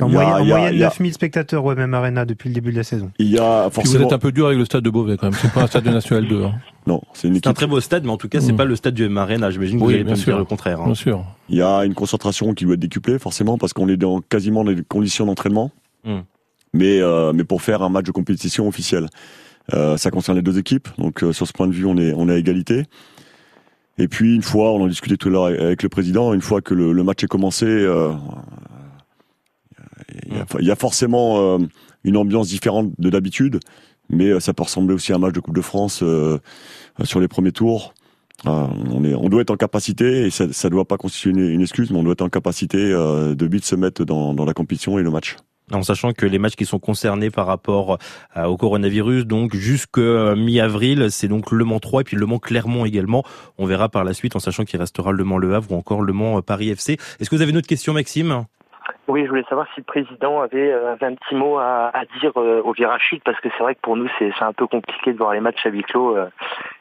en a- moyenne, en a- 9000 spectateurs au MM Arena depuis le début de la saison. Il y a Puis vous êtes un peu dur avec le stade de Beauvais quand même. C'est pas un stade de National 2. hein. Non, c'est une un très beau stade, mais en tout cas, c'est Mm. pas le stade du M Arena. J'imagine que Oui, vous allez bien pas me sûr. dire le contraire. hein. Bien sûr. Il y a une concentration qui doit être décuplée, forcément, parce qu'on est dans quasiment les conditions d'entraînement. Mm. Mais, euh, mais pour faire un match de compétition officiel. Euh, ça concerne les deux équipes, donc euh, sur ce point de vue, on est, on est à égalité. Et puis, une fois, on en discutait tout à l'heure avec le président, une fois que le, le match est commencé, euh, il y, a, y forcément euh, une ambiance différente de d'habitude, mais euh, ça peut ressembler aussi à un match de Coupe de France euh, sur les premiers tours. On, est, on doit être en capacité, et ça ne doit pas constituer une, une excuse, mais on doit être en capacité de vite se mettre dans, dans la compétition et le match. En sachant que les matchs qui sont concernés par rapport euh, au coronavirus, donc jusque euh, mi-avril, c'est donc Le Mans 3 et puis Le Mans Clermont également. On verra par la suite, en sachant qu'il restera Le Mans Le Havre ou encore Le Mans euh, Paris FC. Est-ce que vous avez une autre question, Maxime? Oui, je voulais savoir si le président avait, avait un petit mot à, à dire euh, au virage sud, parce que c'est vrai que pour nous, c'est un peu compliqué de voir les matchs à huis clos, euh,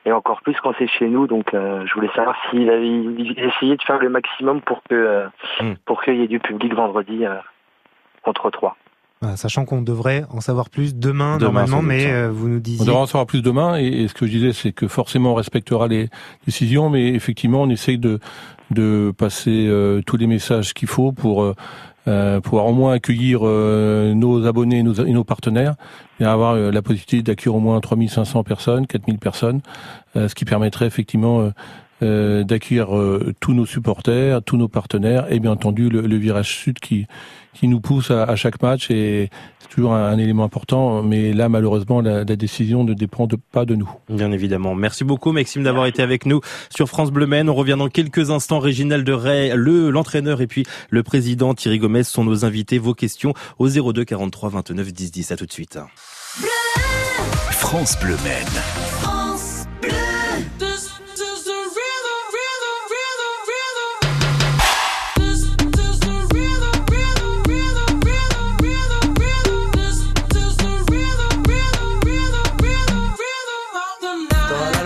et encore plus quand c'est chez nous. Donc, euh, je voulais savoir s'il avait essayé de faire le maximum pour que euh, Mm. pour qu'il y ait du public vendredi euh, contre 3. Voilà, sachant qu'on devrait en savoir plus demain, Demain, normalement, mais euh, vous nous On disiez. devra en savoir plus demain. Et, et ce que je disais, c'est que forcément, on respectera les décisions, mais effectivement, on essaye de, de passer euh, tous les messages qu'il faut pour euh, euh, pouvoir au moins accueillir euh, nos abonnés et nos, et nos partenaires et avoir euh, la possibilité d'accueillir au moins 3500 personnes, 4000 personnes, euh, ce qui permettrait effectivement euh, d'accueillir euh, tous nos supporters, tous nos partenaires et bien entendu le, le virage sud qui qui nous pousse à, à chaque match et c'est toujours un, un élément important. Mais là, malheureusement, la, la décision ne dépend de- pas de nous. Bien évidemment. Merci beaucoup Maxime d'avoir été avec nous sur France Bleu Maine. On revient dans quelques instants. Réginald de Ray, le l'entraîneur et puis le président Thierry Gomez sont nos invités. Vos questions au 02 43 29 10 10. À tout de suite. France Bleu Maine.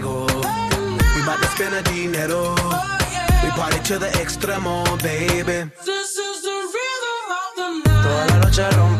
Fuego. We bout to spend a dinero. We party to the extremo, baby. This is the rhythm of the night. Toda la noche rompemos,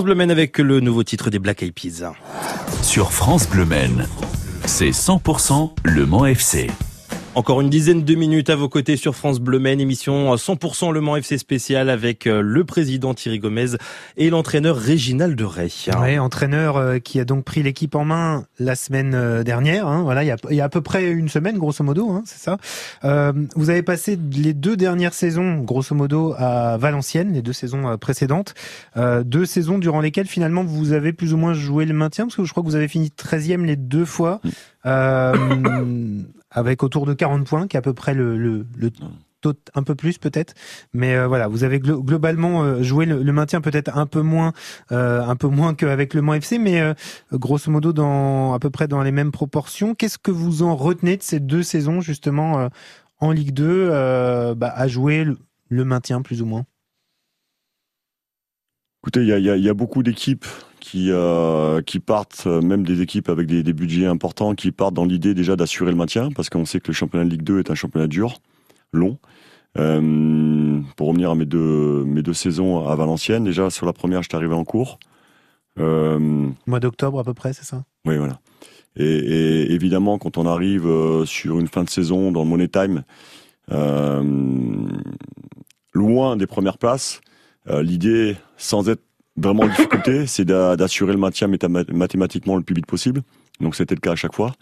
France Bleu Maine avec le nouveau titre des Black Eyed Peas. Sur France Bleu c'est 100% Le Mans FC. Encore une dizaine de minutes à vos côtés sur France Bleu Maine, émission 100% Le Mans FC spécial avec euh, le président Thierry Gomez et l'entraîneur Réginald Ray. Ouais, entraîneur euh, qui a donc pris l'équipe en main la semaine euh, dernière. hein, voilà, il y, a, il y a à peu près une semaine, grosso modo, hein, c'est ça. Euh, vous avez passé les deux dernières saisons, grosso modo, à Valenciennes, les deux saisons précédentes. Euh, deux saisons durant lesquelles finalement vous avez plus ou moins joué le maintien, parce que je crois que vous avez fini 13e les deux fois, euh, avec autour de 40 points, qui est à peu près le, le, le taux, un peu plus peut-être, mais euh, voilà, vous avez glo- globalement euh, joué le, le maintien peut-être un peu moins, euh, un peu moins qu'avec le Mans FC, mais euh, grosso modo dans à peu près dans les mêmes proportions. Qu'est-ce que vous en retenez de ces deux saisons justement euh, en Ligue 2 euh, bah, à jouer le, le maintien plus ou moins? Écoutez, il y a, il y a- il y a beaucoup d'équipes qui, euh, qui partent, euh, même des équipes avec des, des budgets importants, qui partent dans l'idée déjà d'assurer le maintien, parce qu'on sait que le championnat de Ligue 2 est un championnat dur, long. Euh, pour revenir à mes deux, mes deux saisons à Valenciennes, déjà sur la première, j'étais arrivé en cours. Euh, Mois d'octobre à peu près, c'est ça? Oui, voilà. Et, et évidemment, quand on arrive sur une fin de saison dans le Money Time, loin des premières places, l'idée, sans être vraiment en difficulté, c'est d'a- d'assurer le maintien mathématiquement le plus vite possible. Donc c'était le cas à chaque fois.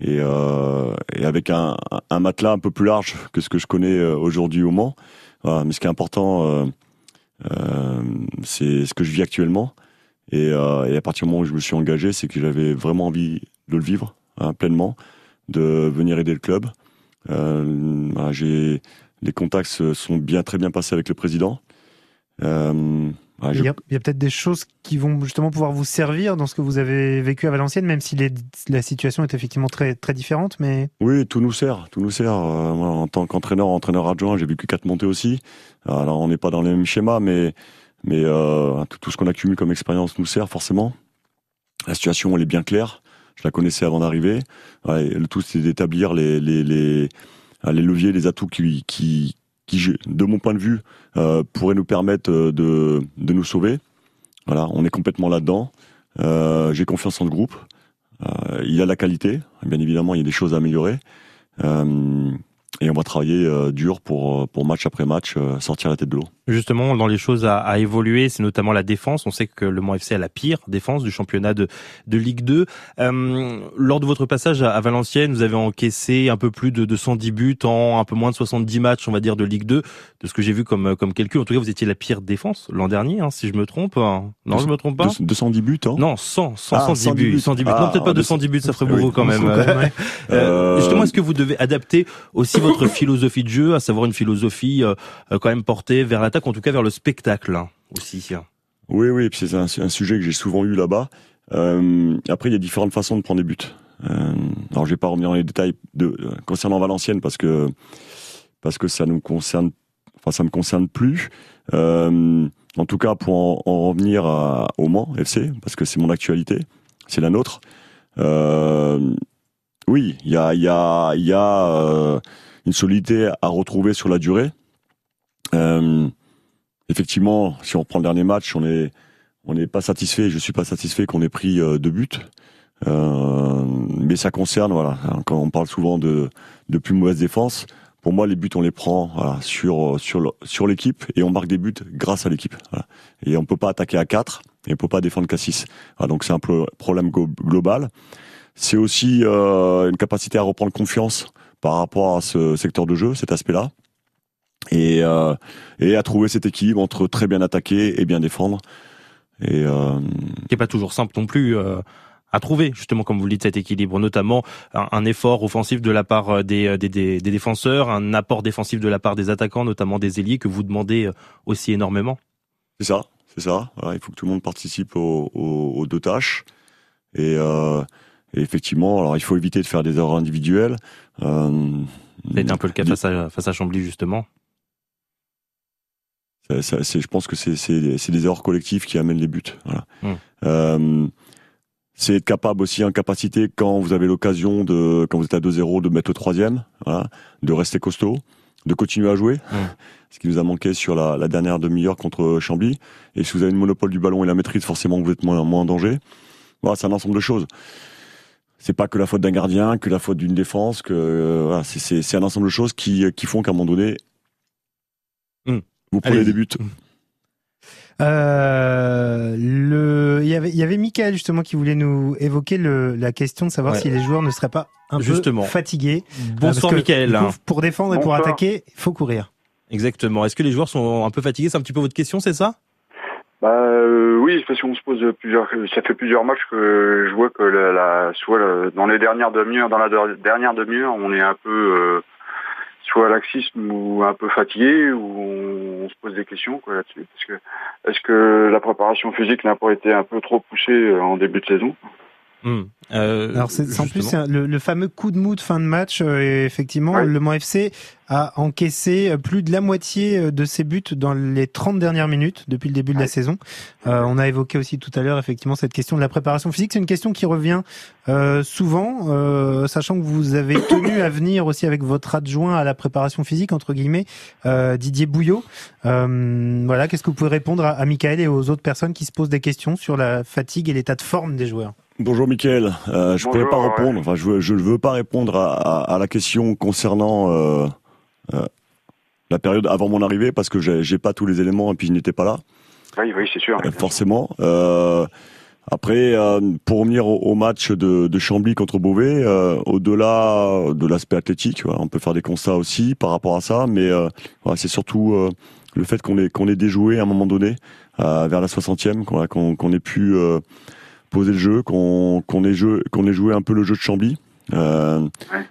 Et, euh, et avec un, matelas un peu plus large que ce que je connais euh, aujourd'hui au Mans. Voilà. Mais ce qui est important, euh, euh, c'est ce que je vis actuellement. Et, euh, et à partir du moment où je me suis engagé, c'est que j'avais vraiment envie de le vivre hein, pleinement, de venir aider le club. Euh, voilà, les contacts se sont bien très bien passés avec le président. Euh, je- Il y a, peut-être des choses qui vont justement pouvoir vous servir dans ce que vous avez vécu à Valenciennes, même si les- la situation est effectivement très, très différente. Mais Oui, tout nous sert, tout nous sert. Euh, moi, en tant qu'entraîneur, entraîneur adjoint, j'ai vécu quatre montées aussi. Alors, on n'est pas dans les mêmes schémas, mais mais euh, tout, tout ce qu'on accumule comme expérience nous sert forcément. La situation, elle est bien claire. Je la connaissais avant d'arriver. Ouais, le tout, c'est d'établir les les les, les leviers, les atouts qui qui qui, de mon point de vue, euh, pourraient nous permettre euh, de de nous sauver. Voilà, on est complètement là-dedans. Euh, j'ai confiance en le groupe. Euh, il a la qualité, bien évidemment, il y a des choses à améliorer. Et on va travailler dur pour, pour match après match sortir la tête de l'eau. Justement, dans les choses à, à évoluer, c'est notamment la défense. On sait que le Mans FC a la pire défense du championnat de, de Ligue 2. Euh, lors de votre passage à, à Valenciennes, vous avez encaissé un peu plus de, de 110 buts en un peu moins de 70 matchs, on va dire, de Ligue 2. De ce que j'ai vu comme, comme calcul, en tout cas, vous étiez la pire défense l'an dernier, hein, si je me trompe. hein. Non, je me trompe pas? 210 buts, hein Non, 100, 100, Ah, 110 buts. 110 buts. Ah, non, peut-être pas ah, 210 buts, ça ferait beaucoup quand même. quand même. Euh, Euh, Justement, est-ce que vous devez adapter aussi votre philosophie de jeu, à savoir une philosophie euh, euh, quand même portée vers l'attaque, en tout cas vers le spectacle hein, aussi Oui, oui, puis c'est un, sujet que j'ai souvent eu là-bas. Euh, après, il y a différentes façons de prendre des buts. Euh, alors, je vais pas revenir dans les détails de, euh, concernant Valenciennes parce que parce que ça nous concerne, enfin ça me concerne plus. En tout cas, pour en, en revenir à, au Mans FC, parce que c'est mon actualité, c'est la nôtre. Oui, il y a, y a, y a une solidité à retrouver sur la durée. Effectivement, si on reprend le dernier match, on est on n'est pas satisfait. Je suis pas satisfait qu'on ait pris euh, deux buts. Euh, mais ça concerne, voilà, hein, quand on parle souvent de, plus mauvaise défense, pour moi, les buts, on les prend sur l'équipe et on marque des buts grâce à l'équipe. Voilà. Et on peut pas attaquer à 4 et on peut pas défendre qu'à 6. Voilà, donc c'est un problème global. C'est aussi euh, une capacité à reprendre confiance par rapport à ce secteur de jeu, cet aspect-là, et euh, et à trouver cet équilibre entre très bien attaquer et bien défendre. Et euh, qui est pas toujours simple non plus euh, à trouver, justement, comme vous le dites, cet équilibre, notamment un, un effort offensif de la part euh, des, des, des, des défenseurs, un apport défensif de la part des attaquants, notamment des ailiers, que vous demandez aussi énormément. C'est ça, c'est ça. Voilà, il faut que tout le monde participe aux, aux- aux deux tâches. Et, euh, et effectivement, alors il faut éviter de faire des erreurs individuelles. Euh, C'est un peu le cas face à, face à Chambly, justement. Ça- ça- c'est- je pense que c'est c'est- c'est des erreurs collectives qui amènent les buts. Voilà. Mm. Euh, c'est être capable aussi en capacité quand vous avez l'occasion de quand vous êtes à 2-0 de mettre le troisième, voilà, de rester costaud, de continuer à jouer, ce qui nous a manqué sur la, la dernière demi-heure contre Chambly. Et si vous avez le monopole du ballon et la maîtrise, forcément vous êtes moins, moins en danger. Voilà, c'est un ensemble de choses. C'est pas que la faute d'un gardien, que la faute d'une défense, que euh, voilà, c'est- c'est c'est un ensemble de choses qui, qui font qu'à un moment donné, Mm. Vous prenez des buts. Euh, le, il y avait, il y avait Michael justement qui voulait nous évoquer le, la question de savoir Ouais. si les joueurs ne seraient pas un Justement. peu fatigués. Bonsoir, Euh, coup, Pour défendre et pour Bonsoir. attaquer, il faut courir. Exactement. Est-ce que les joueurs sont un peu fatigués? C'est un petit peu votre question, c'est ça? Bah euh, oui, parce qu'on se pose plusieurs. Ça fait plusieurs matchs que je vois que la, la- soit la- dans les dernières demi-heures, dans la de- dernière demi-heure, on est un peu euh, soit laxisme ou un peu fatigué, ou on, se pose des questions là-dessus. Que est-ce que la préparation physique n'a pas été un peu trop poussée euh, en début de saison? Alors c'est c'est en plus c'est un- le, le fameux coup de mou de fin de match. euh, effectivement, le Mans FC a encaissé euh, plus de la moitié euh, de ses buts dans les 30 dernières minutes depuis le début de la saison. Euh, on a évoqué aussi tout à l'heure effectivement cette question de la préparation physique. C'est une question qui revient euh, souvent, euh, sachant que vous avez tenu à venir aussi avec votre adjoint à la préparation physique entre guillemets, euh, Didier Bouillot. Euh, voilà, qu'est-ce que vous pouvez répondre à, à Michael et aux autres personnes qui se posent des questions sur la fatigue et l'état de forme des joueurs? Bonjour Mickaël, euh, je ne pourrais pas répondre, enfin je, ne veux pas répondre à, à- à la question concernant euh, euh, la période avant mon arrivée parce que j'ai pas tous les éléments et puis je n'étais pas là, Oui, oui, c'est sûr. euh, forcément. Euh, après, euh, pour revenir au, au match de, de Chambly contre Beauvais, euh, au-delà de l'aspect athlétique, voilà, on peut faire des constats aussi par rapport à ça, mais euh, voilà, c'est surtout euh, le fait qu'on ait, qu'on ait déjoué à un moment donné, euh, vers la 60e, qu'on ait pu euh, poser le jeu, qu'on qu'on ait, joué- qu'on ait joué un peu le jeu de Chambly. euh,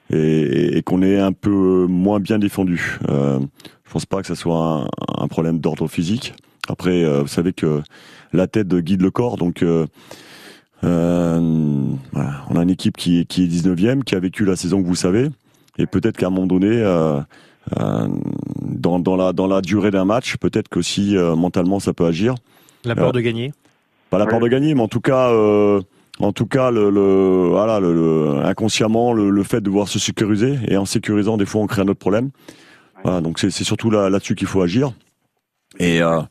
et, et- et qu'on ait un peu moins bien défendu. Euh, je pense pas que ça soit un, un problème d'ordre physique. Après, euh, vous savez que la tête guide le corps, donc euh, euh, voilà, on a une équipe qui, est- qui est 19e, qui a vécu la saison que vous savez, et peut-être qu'à un moment donné, euh, euh, dans, dans, la, dans la durée d'un match, peut-être qu'aussi euh, mentalement ça peut agir. La peur Euh, de gagner pas la peur de gagner, mais en tout cas, euh, en tout cas, le, le- voilà, le, le- inconsciemment, le, le fait de voir se sécuriser et en sécurisant, des fois, on crée un autre problème. Voilà, donc c'est c'est surtout là- là-dessus qu'il faut agir. Et euh,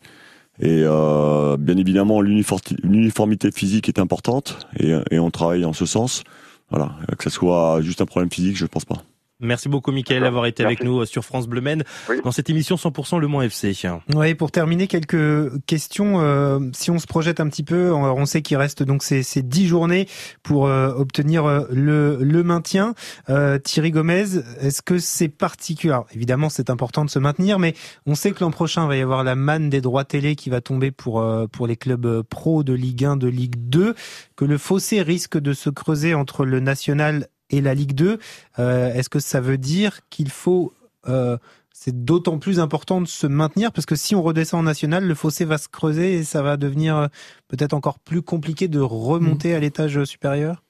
et euh, bien évidemment, l'uniformité l'uniformité physique est importante et, et on travaille en ce sens. Voilà, que ce soit juste un problème physique, je ne pense pas. Merci beaucoup, Mickaël, d'avoir été avec nous euh, sur France Bleu Maine dans cette émission 100% Le Mans FC. Oui, pour terminer, quelques questions. euh, si on se projette un petit peu, on, on sait qu'il reste donc ces, ces 10 journées pour euh, obtenir euh, le, le maintien. Euh, Thierry Gomez, est-ce que c'est particulier? Alors, Évidemment, c'est important de se maintenir, mais on sait que l'an prochain, il va y avoir la manne des droits télé qui va tomber pour, euh, pour les clubs pro de Ligue 1, de Ligue 2, que le fossé risque de se creuser entre le national et la Ligue 2. Euh, est-ce que ça veut dire qu'il faut... euh, c'est d'autant plus important de se maintenir? Parce que si on redescend en national, le fossé va se creuser et ça va devenir euh, peut-être encore plus compliqué de remonter à l'étage supérieur?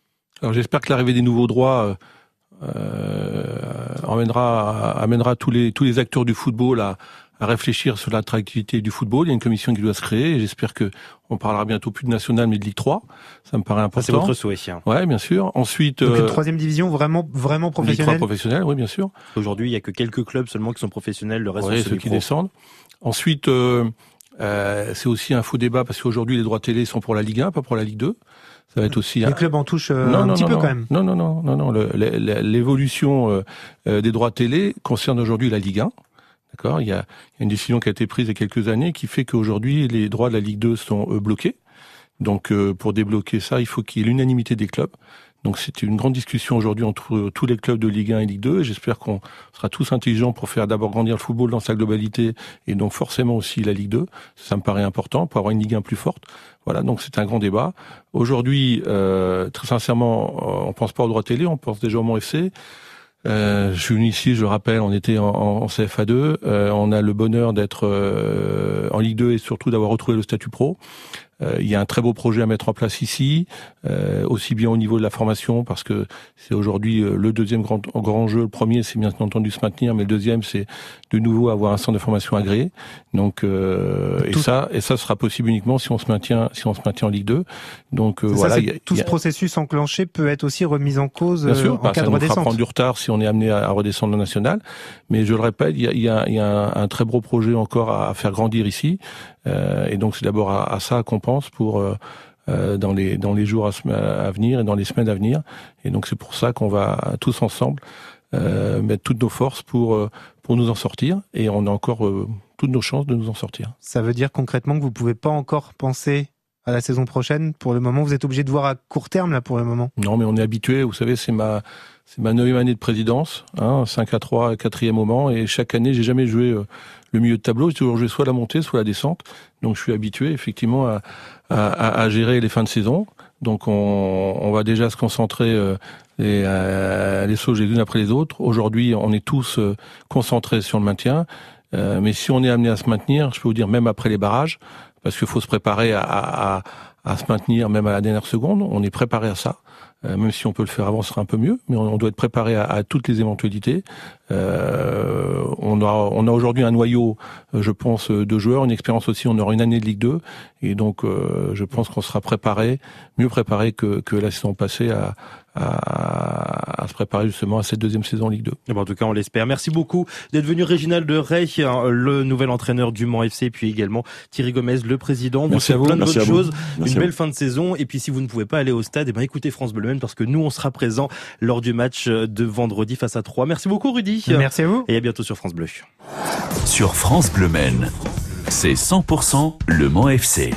Alors j'espère que l'arrivée des nouveaux droits euh, emmènera, amènera tous les tous les acteurs du football à, à réfléchir sur l'attractivité du football. Il y a une commission qui doit se créer et j'espère que on parlera bientôt plus de national mais de Ligue 3. Ça me paraît important. c'est votre souhait. hein. Ouais, bien sûr. Ensuite, Donc une euh, troisième division vraiment vraiment Ligue 3 professionnelle. professionnelle, oui, bien sûr. Aujourd'hui, il y a que quelques clubs seulement qui sont professionnels, le reste Ouais, ceux qui descendent. Ensuite, euh, Euh, c'est aussi un faux débat parce qu'aujourd'hui les droits télé sont pour la Ligue 1, pas pour la Ligue 2. Ça va être aussi Les un- clubs en touchent euh, non, un non, petit non, peu non. quand même. Non, non, non, non, non. L'évolution euh, des droits télé concerne aujourd'hui la Ligue 1. Il y a, une décision qui a été prise il y a quelques années qui fait qu'aujourd'hui les droits de la Ligue 2 sont euh, bloqués. Donc euh, pour débloquer ça, il faut qu'il y ait l'unanimité des clubs. Donc c'est une grande discussion aujourd'hui entre euh, tous les clubs de Ligue 1 et Ligue 2. et J'espère qu'on sera tous intelligents pour faire d'abord grandir le football dans sa globalité et donc forcément aussi la Ligue 2. Ça me paraît important pour avoir une Ligue 1 plus forte. Voilà, donc c'est un grand débat. Aujourd'hui, euh, très sincèrement, on pense pas au droit télé, on pense déjà au Mont FC. Euh, je suis venu ici, je le rappelle, on était en, en- en CFA2. Euh, on a le bonheur d'être euh, en Ligue 2 et surtout d'avoir retrouvé le statut pro. Euh, il y a un très beau projet à mettre en place ici, euh, aussi bien au niveau de la formation, parce que c'est aujourd'hui euh, le deuxième grand, grand jeu. Le premier, c'est bien entendu se maintenir, mais le deuxième, c'est de nouveau avoir un centre de formation agréé. Donc, euh, et ça, et ça sera possible uniquement si on se maintient, si on se maintient en Ligue 2. Donc euh, ça, voilà, y a- tout ce a- processus enclenché peut être aussi remis en cause Bien sûr, en bah, cas ça de nous fera redescente. prendre du retard si on est amené à, redescendre au national. Mais je le répète, il y a, il y a- il y a un, un très gros projet encore à, à faire grandir ici. Euh, et donc c'est d'abord à, à ça qu'on pense pour euh, euh, dans les dans les jours à, venir et dans les semaines à venir. Et donc c'est pour ça qu'on va tous ensemble euh, mettre toutes nos forces pour pour nous en sortir. Et on a encore euh, toutes nos chances de nous en sortir. Ça veut dire concrètement que vous pouvez pas encore penser à la saison prochaine? Pour le moment. Vous êtes obligé de voir à court terme là pour le moment. Non, mais on est habitué. Vous savez, c'est ma c'est ma neuvième année de présidence, hein, 5 à 3, quatrième moment, et chaque année, j'ai jamais joué le milieu de tableau. J'ai toujours joué soit la montée, soit la descente. Donc, je suis habitué effectivement à, à, à- gérer les fins de saison. Donc, on, on va déjà se concentrer euh, les, euh, les sauts les unes après les autres. Aujourd'hui, on est tous euh, concentrés sur le maintien. Euh, mais si on est amené à se maintenir, je peux vous dire même après les barrages, parce qu'il faut se préparer à, à- à se maintenir même à la dernière seconde. On est préparé à ça. Euh, même si on peut le faire avant, sera un peu mieux, mais on, on doit être préparé à, à toutes les éventualités. Euh, on a, on a aujourd'hui un noyau, euh, je pense, euh, de joueurs, une expérience aussi. On aura une année de Ligue 2, et donc euh, je pense qu'on sera préparé, mieux préparé que, que la saison passée à, à, à se préparer justement à cette deuxième saison en Ligue 2. Eh ben, en tout cas, on l'espère. Merci beaucoup d'être venu, Réginald de Rey, hein, le nouvel entraîneur du Mans FC, puis également Thierry Gomez, le président. Vous Merci à vous. plein de Merci bonnes à vous. choses, Merci une belle fin de saison. Et puis, si vous ne pouvez pas aller au stade, eh ben, écoutez France Bleu même parce que nous, on sera présents lors du match de vendredi face à 3. Merci beaucoup, Rudy. Merci à vous. Et à bientôt sur France Bleu. Sur France Bleu Maine, c'est 100% Le Mans FC.